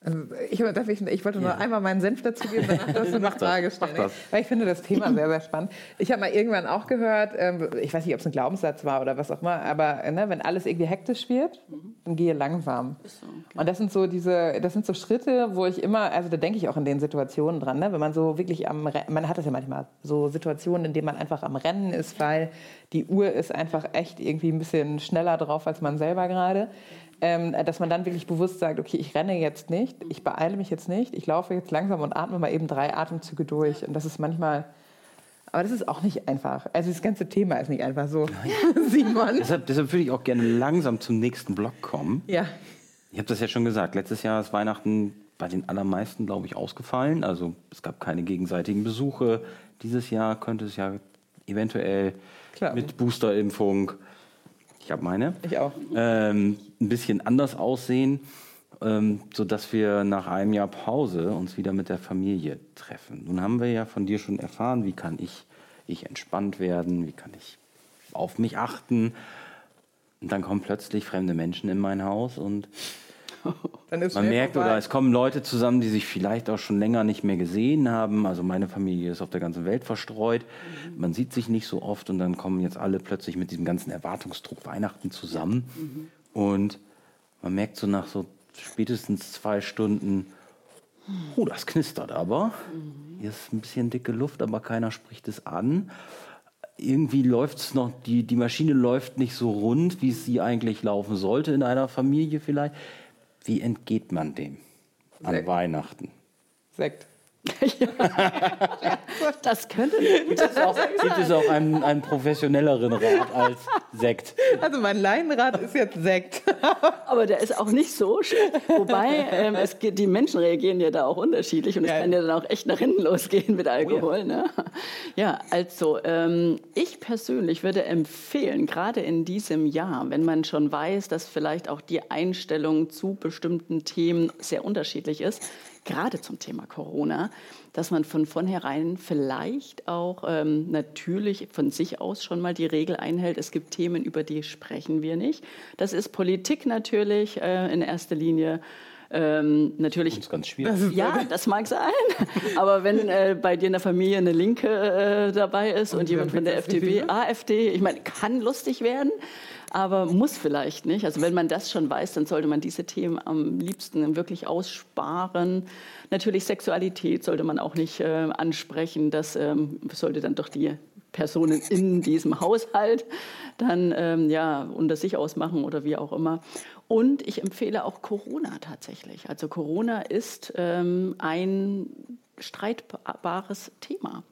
Also ich, ich, ich, wollte nur ja. einmal meinen Senf dazu geben, danach dass du eine Frage stellen. Weil ich finde das Thema [laughs] sehr, sehr spannend. Ich habe mal irgendwann auch gehört, ähm, ich weiß nicht, ob es ein Glaubenssatz war oder was auch immer, aber ne, wenn alles irgendwie hektisch wird, mhm. dann gehe langsam. So, okay. Und das sind so diese, das sind so Schritte, wo ich immer, also da denke ich auch in den Situationen dran, ne, wenn man so wirklich am, man hat das ja manchmal, so Situationen, in denen man einfach am Rennen ist, weil die Uhr ist einfach echt irgendwie ein bisschen schneller drauf als man selber gerade ähm, dass man dann wirklich bewusst sagt, okay, ich renne jetzt nicht, ich beeile mich jetzt nicht, ich laufe jetzt langsam und atme mal eben drei Atemzüge durch. Und das ist manchmal, aber das ist auch nicht einfach. Also das ganze Thema ist nicht einfach so, [laughs] Simon. Deshalb, deshalb würde ich auch gerne langsam zum nächsten Block kommen. Ja. Ich habe das ja schon gesagt, letztes Jahr ist Weihnachten bei den allermeisten, glaube ich, ausgefallen. Also es gab keine gegenseitigen Besuche. Dieses Jahr könnte es ja eventuell Klar. mit Boosterimpfung ich habe meine. Ich auch. Ähm, ein bisschen anders aussehen, ähm, sodass wir nach einem Jahr Pause uns wieder mit der Familie treffen. Nun haben wir ja von dir schon erfahren, wie kann ich, ich entspannt werden, wie kann ich auf mich achten. Und dann kommen plötzlich fremde Menschen in mein Haus und [laughs] man merkt, vorbei. oder es kommen Leute zusammen, die sich vielleicht auch schon länger nicht mehr gesehen haben. Also meine Familie ist auf der ganzen Welt verstreut. Mhm. Man sieht sich nicht so oft und dann kommen jetzt alle plötzlich mit diesem ganzen Erwartungsdruck Weihnachten zusammen. Mhm. Und man merkt so nach so spätestens zwei Stunden, oh, das knistert aber. Mhm. Hier ist ein bisschen dicke Luft, aber keiner spricht es an irgendwie läuft es noch, die, die Maschine läuft nicht so rund, wie es sie eigentlich laufen sollte in einer Familie vielleicht. Wie entgeht man dem an Sekt. Weihnachten? Sekt. [laughs] Das könnte Gibt es auch, gibt es auch einen, einen professionelleren Rat als Sekt? Also mein Leinenrad ist jetzt Sekt. [laughs] Aber der ist auch nicht so schlimm. Wobei, ähm, es, geht- die Menschen reagieren ja da auch unterschiedlich und es Ja. kann ja dann auch echt nach hinten losgehen mit Alkohol. Ne? Ja, also ähm, ich persönlich würde empfehlen, gerade in diesem Jahr, wenn man schon weiß, dass vielleicht auch die Einstellung zu bestimmten Themen sehr unterschiedlich ist, gerade zum Thema Corona, dass man von vornherein vielleicht auch ähm, natürlich von sich aus schon mal die Regel einhält, es gibt Themen, über die sprechen wir nicht. Das ist Politik natürlich äh, in erster Linie. Ähm, natürlich Das ist ganz schwierig. [laughs] ja, das mag sein. [laughs] Aber wenn äh, bei dir in der Familie eine Linke äh, dabei ist und, jemand von der FDP, AfD, ich meine, kann lustig werden, aber muss vielleicht nicht. Also wenn man das schon weiß, dann sollte man diese Themen am liebsten wirklich aussparen. Natürlich Sexualität sollte man auch nicht äh, ansprechen. Das ähm, sollte dann doch die Personen in diesem Haushalt dann ähm, ja unter sich ausmachen oder wie auch immer. Und ich empfehle auch Corona tatsächlich. Also Corona ist ähm, ein streitbares Thema.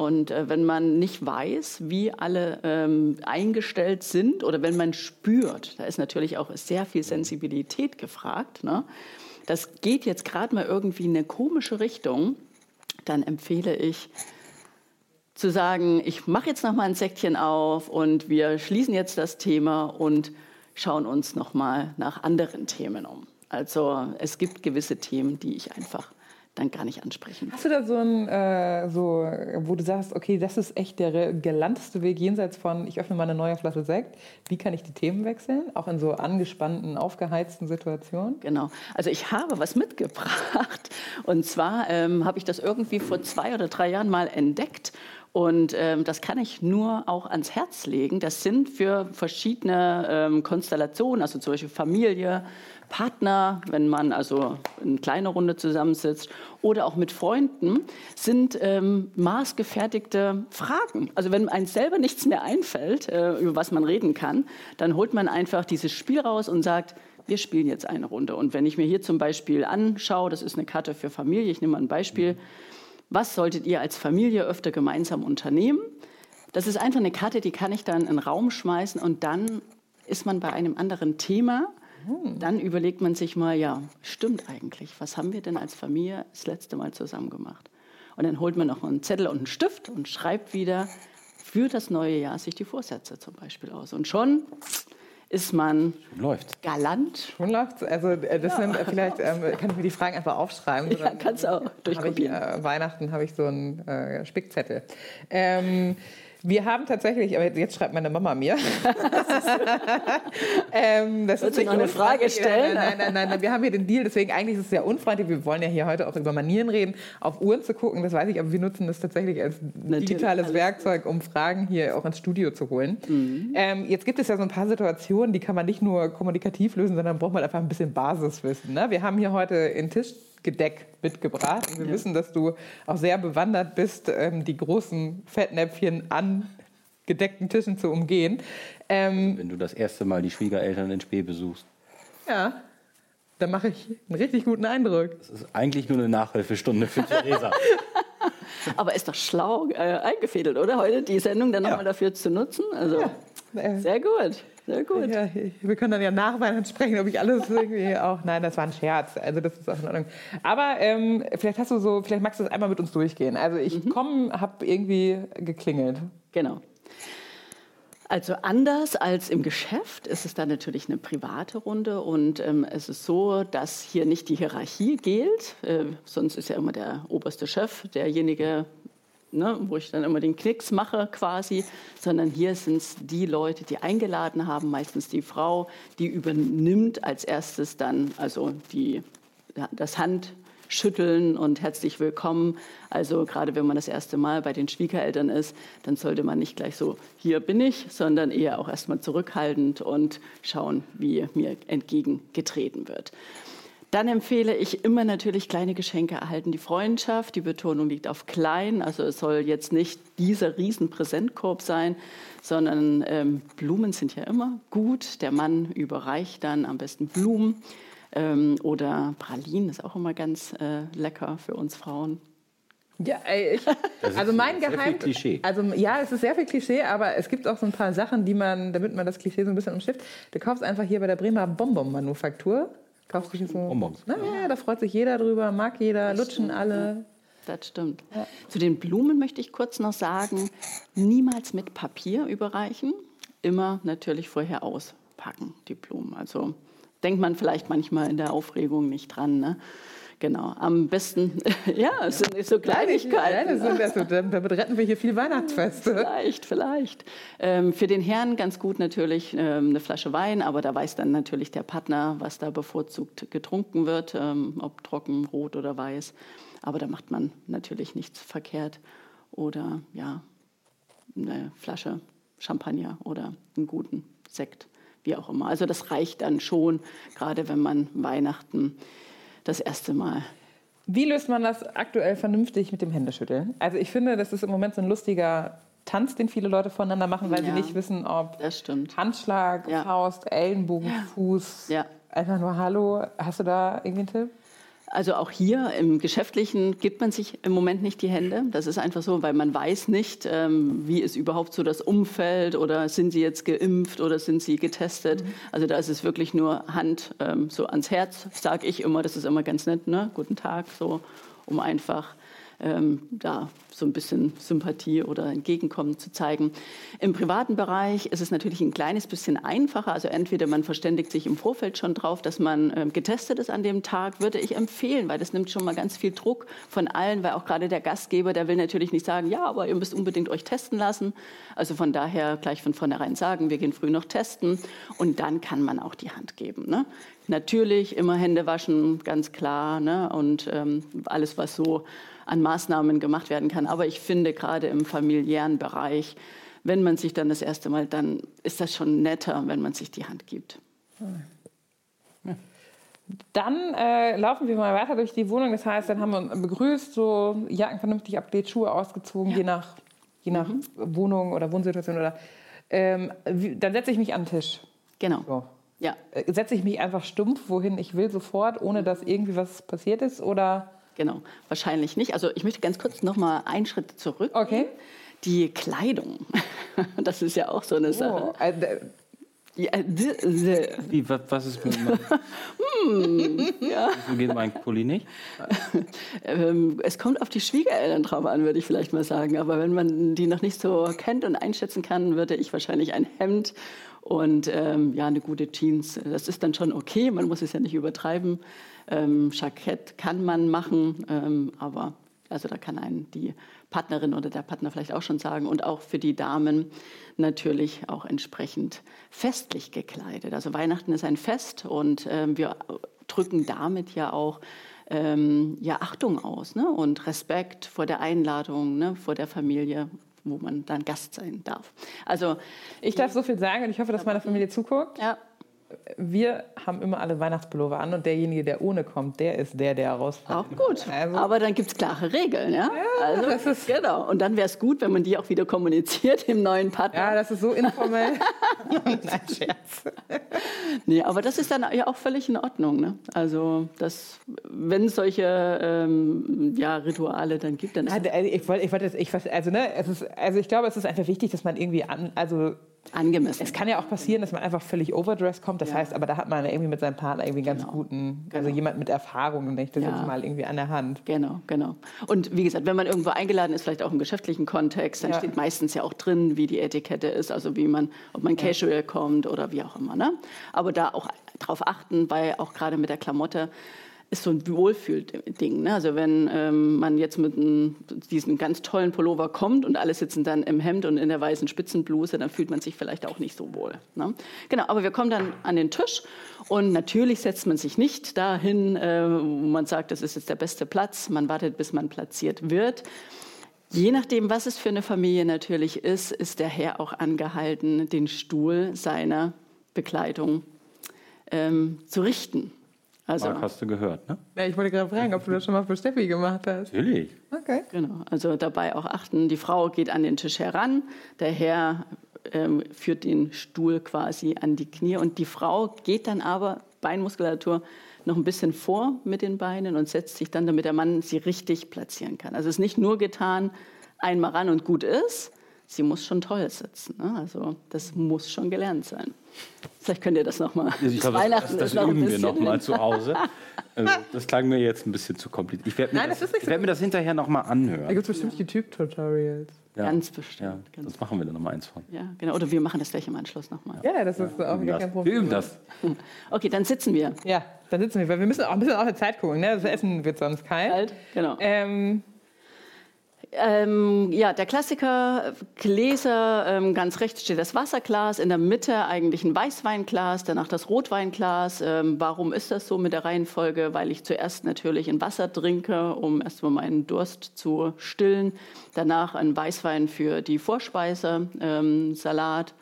Und äh, wenn man nicht weiß, wie alle ähm, eingestellt sind oder wenn man spürt, da ist natürlich auch sehr viel Sensibilität gefragt. Ne? Das geht jetzt gerade mal irgendwie in eine komische Richtung, dann empfehle ich, zu sagen, ich mache jetzt noch mal ein Säckchen auf und wir schließen jetzt das Thema und schauen uns noch mal nach anderen Themen um. Also es gibt gewisse Themen, die ich einfach dann gar nicht ansprechen. Hast du da so ein, äh, so, wo du sagst, okay, das ist echt der galanteste Weg jenseits von, ich öffne mal eine neue Flasche Sekt. Wie kann ich die Themen wechseln? Auch in so angespannten, aufgeheizten Situationen? Genau. Also ich habe was mitgebracht. Und zwar ähm, habe ich das irgendwie vor zwei oder drei Jahren mal entdeckt. Und ähm, das kann ich nur auch ans Herz legen. Das sind für verschiedene ähm, Konstellationen, also zum Beispiel Familie, Partner, wenn man also in kleiner Runde zusammensitzt oder auch mit Freunden, sind ähm, maßgefertigte Fragen. Also wenn einem selber nichts mehr einfällt, äh, über was man reden kann, dann holt man einfach dieses Spiel raus und sagt, wir spielen jetzt eine Runde. Und wenn ich mir hier zum Beispiel anschaue, das ist eine Karte für Familie, ich nehme mal ein Beispiel, was solltet ihr als Familie öfter gemeinsam unternehmen? Das ist einfach eine Karte, die kann ich dann in den Raum schmeißen und dann ist man bei einem anderen Thema. Dann überlegt man sich mal, ja, stimmt eigentlich, was haben wir denn als Familie das letzte Mal zusammen gemacht? Und dann holt man noch einen Zettel und einen Stift und schreibt wieder für das neue Jahr sich die Vorsätze zum Beispiel aus. Und schon ist man Läuft. galant. Schon läuft's. Also äh, das sind äh, vielleicht, ähm, kann ich mir die Fragen einfach aufschreiben. Ja, kannst du auch Habe ich, durchkopieren. äh, Weihnachten habe ich so einen äh, Spickzettel. Ähm, wir haben tatsächlich, aber jetzt schreibt meine Mama mir. [laughs] ähm, das Willst nicht noch eine Frage stellen? Nein, nein, nein, nein, wir haben hier den Deal, deswegen eigentlich ist es sehr unfreundlich. Wir wollen ja hier heute auch über Manieren reden, auf Uhren zu gucken, das weiß ich, aber wir nutzen das tatsächlich als digitales alles. Werkzeug, um Fragen hier auch ins Studio zu holen. Mhm. Ähm, jetzt gibt es ja so ein paar Situationen, die kann man nicht nur kommunikativ lösen, sondern braucht man einfach ein bisschen Basiswissen. Ne? Wir haben hier heute in Tischgedeck mitgebracht. Wir wissen, dass du auch sehr bewandert bist, ähm, die großen Fettnäpfchen an gedeckten Tischen zu umgehen. Ähm, Wenn du das erste Mal die Schwiegereltern in Spee besuchst. ja, da mache ich einen richtig guten Eindruck. Das ist eigentlich nur eine Nachhilfestunde für [laughs] Theresa. Aber ist doch schlau äh, eingefädelt, oder? Heute die Sendung dann nochmal dafür zu nutzen. Also Äh, sehr gut, sehr gut. Ja, wir können dann ja nach Weihnachten sprechen, ob ich alles irgendwie [laughs] auch. Nein, das war ein Scherz. Also das ist auch in Ordnung. Aber ähm, vielleicht hast du so, vielleicht magst du das einmal mit uns durchgehen. Also ich komme, habe irgendwie geklingelt. Genau. Also anders als im Geschäft ist es dann natürlich eine private Runde und ähm, es ist so, dass hier nicht die Hierarchie gilt. Äh, sonst ist ja immer der oberste Chef derjenige, ne, wo ich dann immer den Knicks mache quasi, sondern hier sind es die Leute, die eingeladen haben, meistens die Frau, die übernimmt als erstes dann also die, das Handschütteln und herzlich willkommen. Also gerade wenn man das erste Mal bei den Schwiegereltern ist, dann sollte man nicht gleich so, hier bin ich, sondern eher auch erstmal zurückhaltend und schauen, wie mir entgegengetreten wird. Dann empfehle ich immer natürlich kleine Geschenke erhalten. Die Freundschaft, die Betonung liegt auf klein. Also es soll jetzt nicht dieser riesen Präsentkorb sein, sondern ähm, Blumen sind ja immer gut. Der Mann überreicht dann am besten Blumen ähm, oder Pralinen ist auch immer ganz äh, lecker für uns Frauen. Ja, ey, ich, [laughs] also mein sehr viel Geheim... Klischee. Also ja, es ist sehr viel Klischee, aber es gibt auch so ein paar Sachen, die man, damit man das Klischee so ein bisschen umschifft. Du kaufst einfach hier bei der Bremer Bonbon-Manufaktur. Kaufst du so, Bonbons. Na, ja, da freut sich jeder drüber, mag jeder, lutschen alle. Das stimmt. Zu den Blumen möchte ich kurz noch sagen, niemals mit Papier überreichen, immer natürlich vorher auspacken, die Blumen. Also denkt man vielleicht manchmal in der Aufregung nicht dran. Ne? Genau, am besten, [laughs] ja, es sind so Kleinigkeiten. Das sind, das, damit retten wir hier viel Weihnachtsfeste. Vielleicht, vielleicht. Ähm, für den Herrn ganz gut natürlich ähm, eine Flasche Wein, aber da weiß dann natürlich der Partner, was da bevorzugt getrunken wird, ähm, ob trocken, rot oder weiß. Aber da macht man natürlich nichts verkehrt. Oder ja, eine Flasche Champagner oder einen guten Sekt, wie auch immer. Also das reicht dann schon, gerade wenn man Weihnachten das erste Mal Wie löst man das aktuell vernünftig mit dem Händeschütteln? Also ich finde, das ist im Moment so ein lustiger Tanz, den viele Leute voneinander machen, weil Ja. sie nicht wissen, ob. Handschlag, Ja. Faust, Ellenbogen, Fuß, Ja. einfach nur Hallo. Hast du da irgendwie einen Tipp? Also auch hier im Geschäftlichen gibt man sich im Moment nicht die Hände. Das ist einfach so, weil man weiß nicht, ähm, wie ist überhaupt so das Umfeld oder sind sie jetzt geimpft oder sind sie getestet. Also da ist es wirklich nur Hand ähm, so ans Herz, sage ich immer. Das ist immer ganz nett, ne? Guten Tag, so, um einfach ähm, da so ein bisschen Sympathie oder Entgegenkommen zu zeigen. Im privaten Bereich ist es natürlich ein kleines bisschen einfacher. Also entweder man verständigt sich im Vorfeld schon drauf, dass man ähm, getestet ist an dem Tag, würde ich empfehlen, weil das nimmt schon mal ganz viel Druck von allen, weil auch gerade der Gastgeber, der will natürlich nicht sagen, ja, aber ihr müsst unbedingt euch testen lassen. Also von daher gleich von vornherein sagen, wir gehen früh noch testen und dann kann man auch die Hand geben. Ne? Natürlich immer Hände waschen, ganz klar, ne? und ähm, alles, was so an Maßnahmen gemacht werden kann. Aber ich finde gerade im familiären Bereich, wenn man sich dann das erste Mal, dann ist das schon netter, wenn man sich die Hand gibt. Dann äh, laufen wir mal weiter durch die Wohnung. Das heißt, dann haben wir uns begrüßt, so Jacken vernünftig abgelegt, Schuhe ausgezogen, je nach, je nach Wohnung oder Wohnsituation. Oder, ähm, wie, dann setze ich mich an den Tisch. Genau. So. Ja, Äh, Setze ich mich einfach stumpf, wohin ich will, sofort, ohne dass irgendwie was passiert ist? Oder genau. Wahrscheinlich nicht. Also ich möchte ganz kurz noch mal einen Schritt zurück. Okay. Die Kleidung, [laughs] das ist ja auch so eine Sache. oh, äh, d- Ja, Wie, was, was ist mit meinem... [laughs] Wieso geht mein Pulli nicht? [laughs] Ähm, es kommt auf die Schwiegereltern drauf an, würde ich vielleicht mal sagen. Aber wenn man die noch nicht so kennt und einschätzen kann, würde ich wahrscheinlich ein Hemd und ähm, ja, eine gute Jeans. Das ist dann schon okay, man muss es ja nicht übertreiben. Ähm, Jackett kann man machen, ähm, aber also da kann einen die Partnerin oder der Partner vielleicht auch schon sagen. Und auch für die Damen natürlich auch entsprechend festlich gekleidet. Also Weihnachten ist ein Fest und ähm, wir drücken damit ja auch ähm, ja, Achtung aus ne? und Respekt vor der Einladung, ne? vor der Familie, wo man dann Gast sein darf. Also ich darf so viel sagen und ich hoffe, dass meine Familie zuguckt. ja, Wir haben immer alle Weihnachtspullover an und derjenige, der ohne kommt, der ist der, der rausfällt. auch gut. Also- Aber dann gibt es klare Regeln. Ja? also, das ist- genau. Und dann wäre es gut, wenn man die auch wieder kommuniziert im neuen Partner. Ja, das ist so informell. [laughs] Nein, Scherz. Nee, aber das ist dann ja auch völlig in Ordnung. Ne? Also, das, wenn es solche ähm, ja, Rituale dann gibt, dann ist Ja, also ich wollte, ich wollte, ich, weiß- also ne, es ist, also ich glaube, es ist einfach wichtig, dass man irgendwie an, also angemessen. es kann ja auch passieren, dass man einfach völlig overdressed kommt. Das heißt, aber da hat man irgendwie mit seinem Partner irgendwie einen ganz guten, also Genau. jemand mit Erfahrung, nicht? Das Ja. jetzt mal irgendwie an der Hand. Genau, genau. Und wie gesagt, wenn man irgendwo eingeladen ist, vielleicht auch im geschäftlichen Kontext, dann Ja. steht meistens ja auch drin, wie die Etikette ist, also wie man, ob man casual kommt oder wie auch immer. Ne? Aber da auch drauf achten, weil auch gerade mit der Klamotte ist so ein Wohlfühlding. Ne? Also wenn ähm, man jetzt mit einem, diesen ganz tollen Pullover kommt und alle sitzen dann im Hemd und in der weißen Spitzenbluse, dann fühlt man sich vielleicht auch nicht so wohl. Ne? Genau, aber wir kommen dann an den Tisch und natürlich setzt man sich nicht dahin, äh, wo man sagt, das ist jetzt der beste Platz. Man wartet, bis man platziert wird. Je nachdem, was es für eine Familie natürlich ist, ist der Herr auch angehalten, den Stuhl seiner Bekleidung ähm, zu richten. Also, Marc, hast du gehört, ne? Ja, ich wollte gerade fragen, ob du das schon mal für Steffi gemacht hast. Natürlich. Okay. genau, also dabei auch achten, die Frau geht an den Tisch heran, der Herr ähm, führt den Stuhl quasi an die Knie und die Frau geht dann aber, Beinmuskulatur, noch ein bisschen vor mit den Beinen und setzt sich dann, damit der Mann sie richtig platzieren kann. Also es ist nicht nur getan, einmal ran und gut ist, sie muss schon toll sitzen. Ne? Also das muss schon gelernt sein. Vielleicht könnt ihr das nochmal. Also ich glaube, das, das, das üben wir nochmal zu Hause. [laughs] Also, das klang mir jetzt ein bisschen zu kompliziert. Ich werde mir, Nein, das, das, ich werd mir das hinterher nochmal anhören. Da gibt es bestimmt YouTube-Tutorials. Ja. Ganz bestimmt. Ja, ganz das machen wir dann nochmal eins von. Ja, genau. Oder wir machen das gleich im Anschluss nochmal. Ja, das ist ja, auch gar kein Problem. Wir üben das. [laughs] Okay, dann sitzen wir. Ja, dann sitzen wir, weil wir müssen auch ein bisschen auf die Zeit gucken. Ne? Das Essen wird sonst kalt. Kalt, genau. Ähm, ähm, ja, der Klassiker, Gläser, ähm, ganz rechts steht das Wasserglas, in der Mitte eigentlich ein Weißweinglas, danach das Rotweinglas. Ähm, warum ist das so mit der Reihenfolge? Weil ich zuerst natürlich ein Wasser trinke, um erstmal meinen Durst zu stillen. Danach ein Weißwein für die Vorspeise, ähm, Salat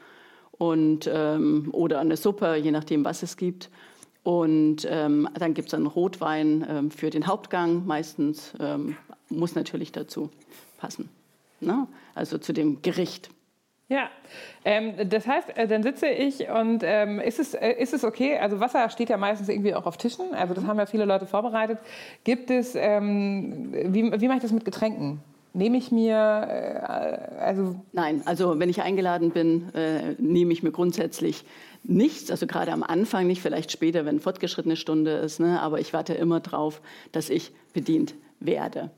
und, ähm, oder eine Suppe, je nachdem, was es gibt. Und ähm, dann gibt es einen Rotwein ähm, für den Hauptgang, meistens ähm, muss natürlich dazu passen. Ne? Also zu dem Gericht. Ja, ähm, das heißt, äh, dann sitze ich und ähm, ist, es, äh, ist es okay? Also Wasser steht ja meistens irgendwie auch auf Tischen, also das haben ja viele Leute vorbereitet. Gibt es, ähm, wie, wie mache ich das mit Getränken? Nehme ich mir, äh, also... Nein, also wenn ich eingeladen bin, äh, nehme ich mir grundsätzlich nichts, also gerade am Anfang nicht, vielleicht später, wenn fortgeschrittene Stunde ist, ne? aber ich warte immer drauf, dass ich bedient werde.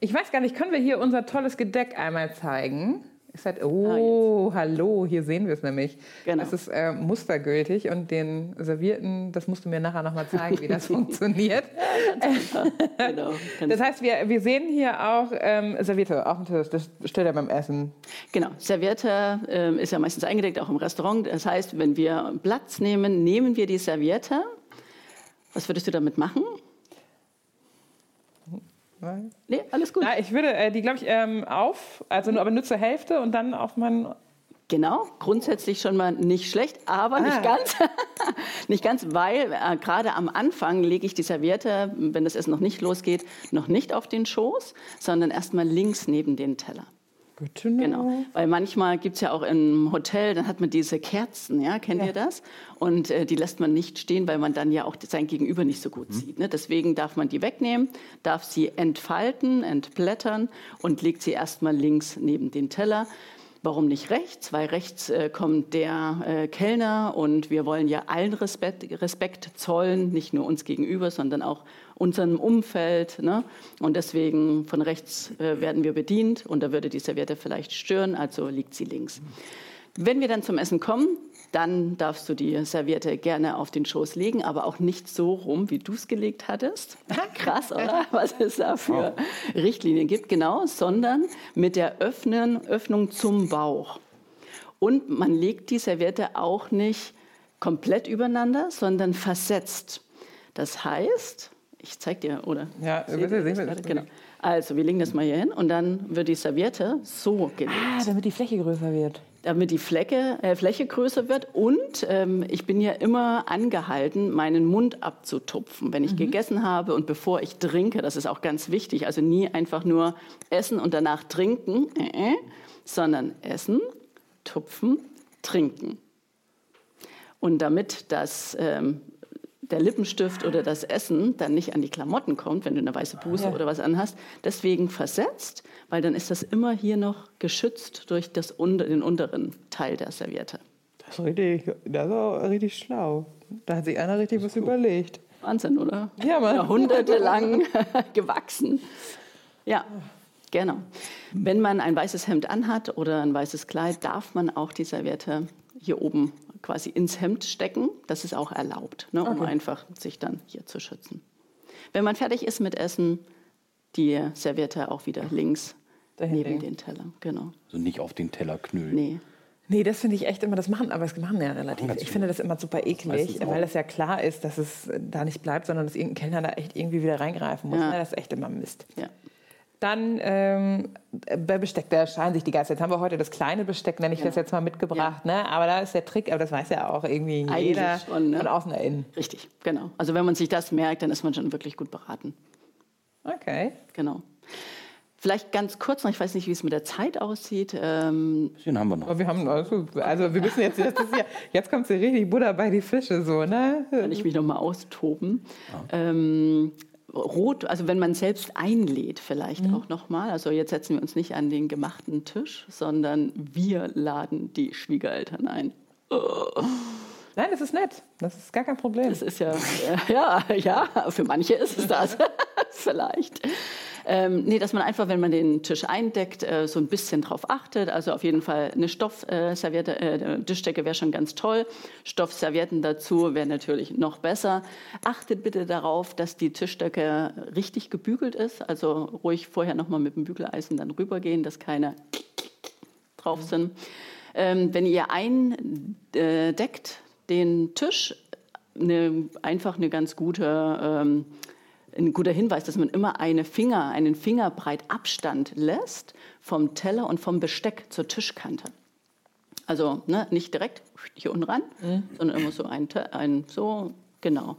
Ich weiß gar nicht, können wir hier unser tolles Gedeck einmal zeigen? Ist halt, oh, ah, hallo, hier sehen wir es nämlich. Genau. Das ist äh, mustergültig und den Servierten, das musst du mir nachher nochmal zeigen, wie das [laughs] funktioniert. genau, [laughs] das heißt, wir, wir sehen hier auch ähm, Serviette auf dem Tisch, das stellt er beim Essen. Genau, Serviette äh, ist ja meistens eingedeckt, auch im Restaurant. Das heißt, wenn wir Platz nehmen, nehmen wir die Serviette. Was würdest du damit machen? Nein. Nee, alles gut. Na, ich würde äh, die, glaube ich, ähm, auf, also nur, aber nur zur Hälfte und dann auf meinen. Genau, grundsätzlich schon mal nicht schlecht, aber ah. nicht ganz. [laughs] nicht ganz, weil äh, gerade am Anfang lege ich die Serviette, wenn das Essen noch nicht losgeht, noch nicht auf den Schoß, sondern erstmal links neben den Teller. Genau, weil manchmal gibt es ja auch im Hotel, dann hat man diese Kerzen, ja, kennt ja. ihr das? Und äh, die lässt man nicht stehen, weil man dann ja auch sein Gegenüber nicht so gut mhm. sieht. Ne? Deswegen darf man die wegnehmen, darf sie entfalten, entblättern und legt sie erstmal links neben den Teller. Warum nicht rechts? Weil rechts äh, kommt der äh, Kellner und wir wollen ja allen Respekt, Respekt zollen, nicht nur uns gegenüber, sondern auch unserem Umfeld. Ne? Und deswegen von rechts äh, werden wir bedient und da würde die Serviette vielleicht stören, also liegt sie links. Wenn wir dann zum Essen kommen, dann darfst du die Serviette gerne auf den Schoß legen, aber auch nicht so rum, wie du es gelegt hattest. [laughs] Krass, oder? Was es da für Richtlinien gibt, genau, sondern mit der Öffnen, Öffnung zum Bauch. Und man legt die Serviette auch nicht komplett übereinander, sondern versetzt. Das heißt, ich zeig dir, oder? Ja, bitte, bitte, genau. Also, wir legen das mal hier hin und dann wird die Serviette so gelegt. Ah, damit die Fläche größer wird. Damit die Fläche, äh, Fläche größer wird und ähm, ich bin ja immer angehalten, meinen Mund abzutupfen, wenn ich mhm. gegessen habe und bevor ich trinke. Das ist auch ganz wichtig. Also nie einfach nur essen und danach trinken, äh, äh, sondern essen, tupfen, trinken. Und damit das ähm, der Lippenstift oder das Essen dann nicht an die Klamotten kommt, wenn du eine weiße Buße ja. oder was anhast. Deswegen versetzt, weil dann ist das immer hier noch geschützt durch das den unteren Teil der Serviette. Das ist richtig, das ist richtig schlau. Da hat sich einer richtig was gut. überlegt. Wahnsinn, oder? Ja, Mann. Jahrhundertelang [laughs] gewachsen. Ja, genau. Wenn man ein weißes Hemd anhat oder ein weißes Kleid, darf man auch die Serviette hier oben quasi ins Hemd stecken. Das ist auch erlaubt, ne, um okay. einfach sich dann hier zu schützen. Wenn man fertig ist mit Essen, die Serviette auch wieder links Dahin neben den Teller. Genau. Also nicht auf den Teller knüllen. Nee. Nee, das finde ich echt immer, das machen, aber das machen ja relativ. Ich finde das immer super eklig, weil das ja klar ist, dass es da nicht bleibt, sondern dass irgendein Kellner da echt irgendwie wieder reingreifen muss. Ja. Das ist echt immer Mist. Ja. Dann ähm, bei Besteck, da scheinen sich die Geister. Jetzt haben wir heute das kleine Besteck, nenne ich ja. das jetzt mal mitgebracht. Ja. Ne? Aber da ist der Trick, aber das weiß ja auch irgendwie Eigentlich jeder schon, ne? von außen nach innen. Richtig, genau. Also wenn man sich das merkt, dann ist man schon wirklich gut beraten. Okay. Genau. Vielleicht ganz kurz noch, ich weiß nicht, wie es mit der Zeit aussieht. Ähm, bisschen haben wir noch. Aber wir haben also, also wir wissen jetzt, das ist ja, jetzt kommt sie richtig Butter bei die Fische so, ne? kann ich mich noch mal austoben. Ähm, rot, also wenn man selbst einlädt, vielleicht auch noch mal. Also jetzt setzen wir uns nicht an den gemachten Tisch, sondern wir laden die Schwiegereltern ein. Nein, das ist nett. Das ist gar kein Problem. Das ist ja, äh, ja, ja, für manche ist es das. [laughs] Vielleicht. Ähm, nee, dass man einfach, wenn man den Tisch eindeckt, äh, so ein bisschen drauf achtet. Also auf jeden Fall eine Stoffserviette, äh, Tischdecke wäre schon ganz toll. Stoffservietten dazu wäre natürlich noch besser. Achtet bitte darauf, dass die Tischdecke richtig gebügelt ist. Also ruhig vorher nochmal mit dem Bügeleisen dann rübergehen, dass keine drauf sind. Ähm, wenn ihr eindeckt den Tisch, eine, einfach eine ganz gute, ähm, ein guter Hinweis, dass man immer eine Finger, einen Fingerbreit Abstand lässt vom Teller und vom Besteck zur Tischkante. Also ne, nicht direkt hier unten ran, sondern immer so ein, ein so genau.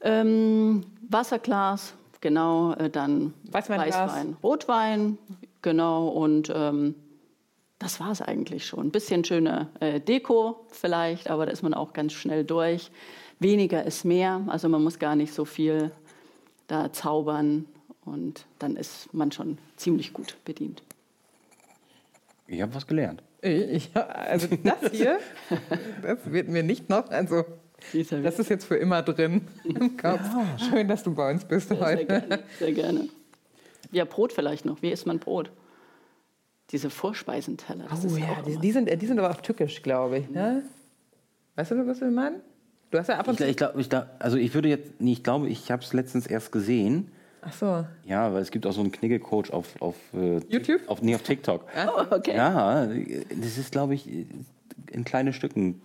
Ähm, Wasserglas, genau, äh, dann Weißweinglas. Weißwein, Rotwein, genau und ähm, das war es eigentlich schon. Ein bisschen schöne äh, Deko vielleicht, aber da ist man auch ganz schnell durch. Weniger ist mehr, also man muss gar nicht so viel da zaubern und dann ist man schon ziemlich gut bedient. Ich habe was gelernt. Ich, ja, also das hier, [laughs] das wird mir nicht noch, also das ist jetzt für immer drin im Kopf. Schön, dass du bei uns bist sehr heute. gerne, sehr gerne. Ja, Brot vielleicht noch. Wie isst man Brot? Diese Vorspeisenteller. Das Oh ist ja, auch die, die, sind, die sind aber auf Tückisch, glaube ich. Ne? Weißt du, was wir meinen? Du hast ja ab und Ich, zu. ich glaube, ich, glaub- also ich würde jetzt, nee, ich glaube, ich habe es letztens erst gesehen. Ach so. Ja, weil es gibt auch so einen Knigge-Coach auf, auf äh, YouTube? Auf, nee, auf TikTok. Oh, okay. Ja, das ist, glaube ich, in kleine Stücken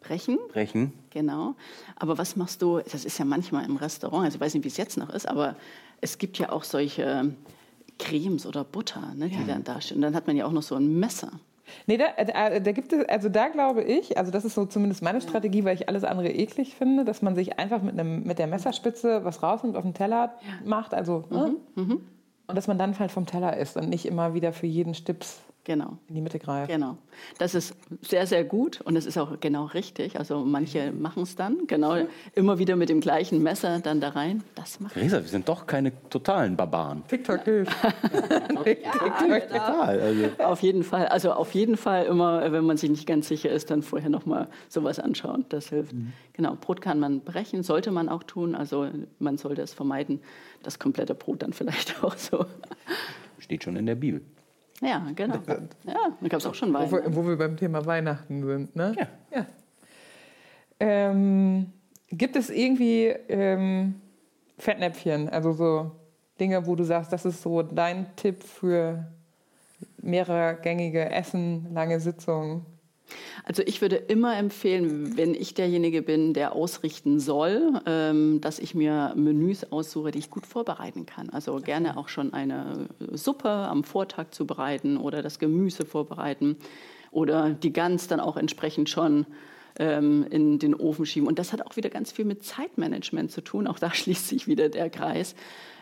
Brechen. brechen. Genau. Aber was machst du? Das ist ja manchmal im Restaurant, also ich weiß nicht, wie es jetzt noch ist, aber es gibt ja auch solche Cremes oder Butter, ne, die dann da stehen. Und dann hat man ja auch noch so ein Messer. Nee, da, äh, da gibt es, also da glaube ich, also das ist so zumindest meine Strategie, weil ich alles andere eklig finde, dass man sich einfach mit, einem, mit der Messerspitze was rausnimmt, auf den Teller macht, also ne? und dass man dann halt vom Teller isst und nicht immer wieder für jeden Stips Genau. in die Mitte greift. Genau. Das ist sehr, sehr gut und es ist auch genau richtig. Also manche machen es dann, genau, immer wieder mit dem gleichen Messer dann da rein. Das macht Theresa, wir sind doch keine totalen Barbaren. TikTok hilft. [laughs] Total. Also, Auf jeden Fall. Also auf jeden Fall immer, wenn man sich nicht ganz sicher ist, dann vorher noch mal sowas anschauen. Das hilft. Genau. Brot kann man brechen, sollte man auch tun. Also man sollte es vermeiden, das komplette Brot dann vielleicht [laughs] auch so. steht schon in der Bibel. Ja, genau. Ja, da gab es auch schon Wein. Wo, wo wir beim Thema Weihnachten sind, ne? Ja. ja. Ähm, gibt es irgendwie ähm, Fettnäpfchen, also so Dinge, wo du sagst, das ist so dein Tipp für mehrergängige Essen, lange Sitzungen? Also ich würde immer empfehlen, wenn ich derjenige bin, der ausrichten soll, ähm, dass ich mir Menüs aussuche, die ich gut vorbereiten kann. Also gerne auch schon eine Suppe am Vortag zubereiten oder das Gemüse vorbereiten oder die Gans dann auch entsprechend schon ähm, in den Ofen schieben. Und das hat auch wieder ganz viel mit Zeitmanagement zu tun. Auch da [laughs] schließt sich wieder der Kreis.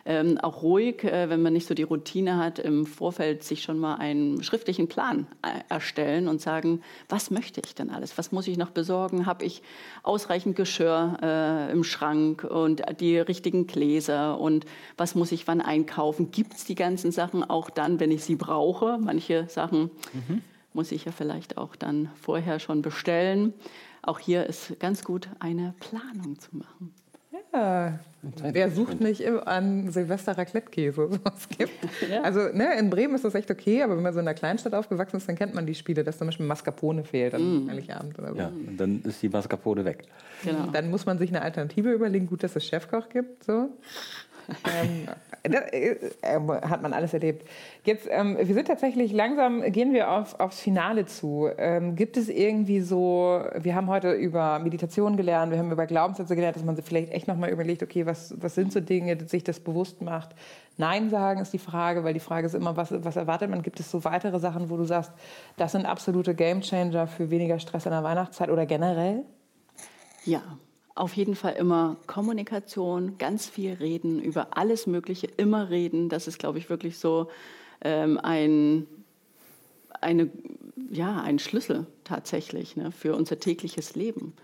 Ähm, auch ruhig, äh, wenn man nicht so die Routine hat, im Vorfeld sich schon mal einen schriftlichen Plan äh, erstellen und sagen, was möchte ich denn alles? Was muss ich noch besorgen? Habe ich ausreichend Geschirr äh, im Schrank und die richtigen Gläser? Und was muss ich wann einkaufen? Gibt es die ganzen Sachen auch dann, wenn ich sie brauche? Manche Sachen muss ich ja vielleicht auch dann vorher schon bestellen. Auch hier ist ganz gut, eine Planung zu machen. Ja. Wer sucht nicht im- an Silvester Raclette-Käse? [laughs] Was gibt? Ja. Also ne, in Bremen ist das echt okay, aber wenn man so in einer Kleinstadt aufgewachsen ist, dann kennt man die Spiele, dass zum Beispiel Mascarpone fehlt am Heiligabend oder so. Ja, und dann ist die Mascarpone weg. Genau. Dann muss man sich eine Alternative überlegen. Gut, dass es Chefkoch gibt. So. Ähm, das, äh, äh, hat man alles erlebt. Jetzt, ähm, wir sind tatsächlich langsam, gehen wir auf, aufs Finale zu. Ähm, gibt es irgendwie so, wir haben heute über Meditation gelernt, wir haben über Glaubenssätze gelernt, dass man sich vielleicht echt nochmal überlegt, okay, was, was sind so Dinge, dass sich das bewusst macht. Nein sagen ist die Frage, weil die Frage ist immer, was, was erwartet man? Gibt es so weitere Sachen, wo du sagst, das sind absolute Gamechanger für weniger Stress in der Weihnachtszeit oder generell? Ja, auf jeden Fall immer Kommunikation, ganz viel reden, über alles Mögliche, immer reden. Das ist, glaube ich, wirklich so ähm, ein, eine, ja, ein Schlüssel tatsächlich ne, für unser tägliches Leben.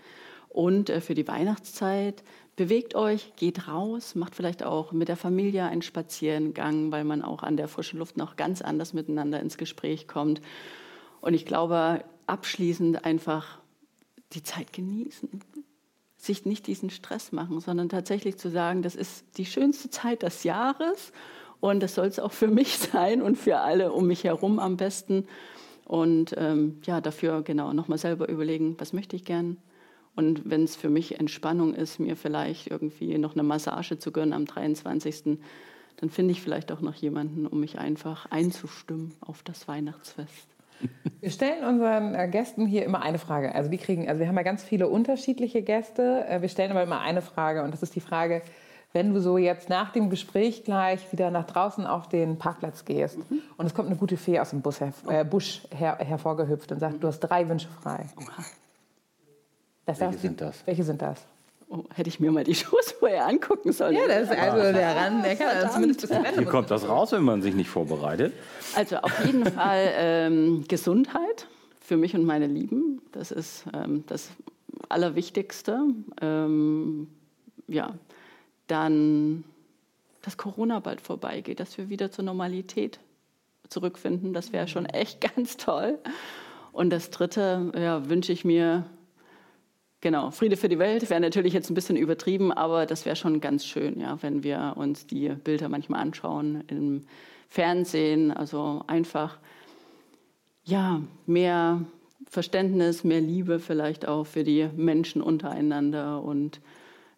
Und äh, für die Weihnachtszeit bewegt euch, geht raus, macht vielleicht auch mit der Familie einen Spaziergang, weil man auch an der frischen Luft noch ganz anders miteinander ins Gespräch kommt. Und ich glaube, abschließend einfach die Zeit genießen. Sich nicht diesen Stress machen, sondern tatsächlich zu sagen, das ist die schönste Zeit des Jahres und das soll es auch für mich [laughs] sein und für alle um mich herum am besten. Und ähm, ja, dafür genau nochmal selber überlegen, was möchte ich gern. Und wenn es für mich Entspannung ist, mir vielleicht irgendwie noch eine Massage zu gönnen am 23., dann finde ich vielleicht auch noch jemanden, um mich einfach einzustimmen auf das Weihnachtsfest. Wir stellen unseren äh, Gästen hier immer eine Frage. Also die kriegen, also wir haben ja ganz viele unterschiedliche Gäste. Äh, wir stellen aber immer eine Frage und das ist die Frage, wenn du so jetzt nach dem Gespräch gleich wieder nach draußen auf den Parkplatz gehst mhm. und es kommt eine gute Fee aus dem Bus her, äh, Busch her, hervorgehüpft und sagt, mhm. du hast drei Wünsche frei. Das welche sind das? Welche sind das? Oh, hätte ich mir mal die [laughs] Shows vorher angucken sollen. Ja, das ist also ah. der Ran, der kann zumindest bis Wie kommt das raus, wenn man sich nicht vorbereitet? Also auf jeden Fall ähm, Gesundheit für mich und meine Lieben. Das ist ähm, das Allerwichtigste. Ähm, ja, dann, dass Corona bald vorbeigeht, dass wir wieder zur Normalität zurückfinden. Das wäre schon echt [laughs] ganz toll. Und das Dritte ja, wünsche ich mir Genau, Friede für die Welt wäre natürlich jetzt ein bisschen übertrieben, aber das wäre schon ganz schön, ja, wenn wir uns die Bilder manchmal anschauen im Fernsehen. Also einfach, ja, mehr Verständnis, mehr Liebe vielleicht auch für die Menschen untereinander und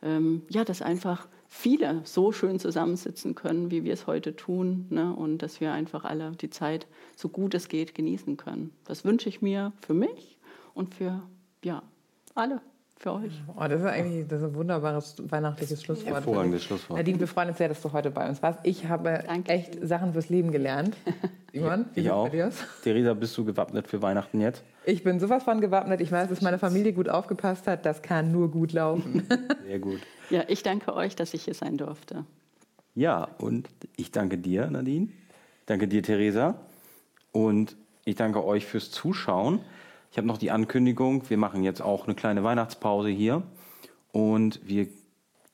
ähm, ja, dass einfach viele so schön zusammensitzen können, wie wir es heute tun ne? und dass wir einfach alle die Zeit so gut es geht genießen können. Das wünsche ich mir für mich und für ja, alle für euch. Oh, das ist eigentlich das ist ein wunderbares weihnachtliches Schlusswort. Hervorragendes Schlusswort. Nadine, wir freuen uns sehr, dass du heute bei uns warst. Ich habe Danke. echt Sachen fürs Leben gelernt. [laughs] Simon, ich auch. Theresa, bist du gewappnet für Weihnachten jetzt? Ich bin sowas von gewappnet. Ich weiß, dass meine Familie gut aufgepasst hat. Das kann nur gut laufen. [laughs] Sehr gut. Ja, ich danke euch, dass ich hier sein durfte. Ja, und ich danke dir, Nadine. Danke dir, Theresa. Und ich danke euch fürs Zuschauen. Ich habe noch die Ankündigung, wir machen jetzt auch eine kleine Weihnachtspause hier und wir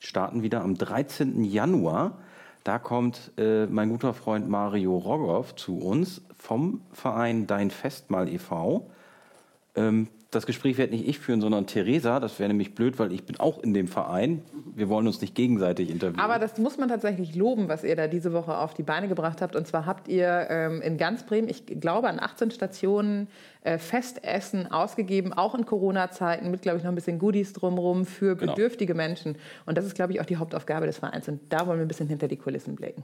starten wieder am 13. Januar. Da kommt äh, mein guter Freund Mario Rogoff zu uns vom Verein Dein Festmahl e.V. Ähm, das Gespräch werde nicht ich führen, sondern Theresa. Das wäre nämlich blöd, weil ich bin auch in dem Verein. Wir wollen uns nicht gegenseitig interviewen. Aber das muss man tatsächlich loben, was ihr da diese Woche auf die Beine gebracht habt. Und zwar habt ihr ähm, in ganz Bremen, ich glaube an 18 Stationen, äh, Festessen ausgegeben, auch in Corona-Zeiten, mit, glaube ich, noch ein bisschen Goodies drumherum für genau. bedürftige. Menschen. Und das ist, glaube ich, auch die Hauptaufgabe des Vereins. Und da wollen wir ein bisschen hinter die Kulissen blicken.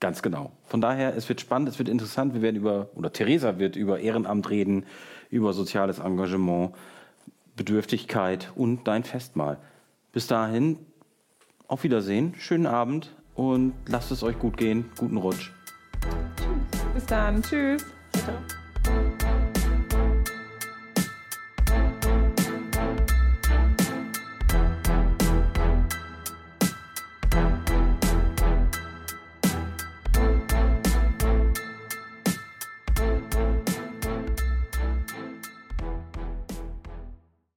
Ganz genau. Von daher, es wird spannend, es wird interessant. Wir werden über, oder Theresa wird über Ehrenamt reden, über soziales Engagement, Bedürftigkeit und dein Festmahl. Bis dahin, auf Wiedersehen, schönen Abend und lasst es euch gut gehen. Guten Rutsch. Bis dann. Tschüss. Ciao.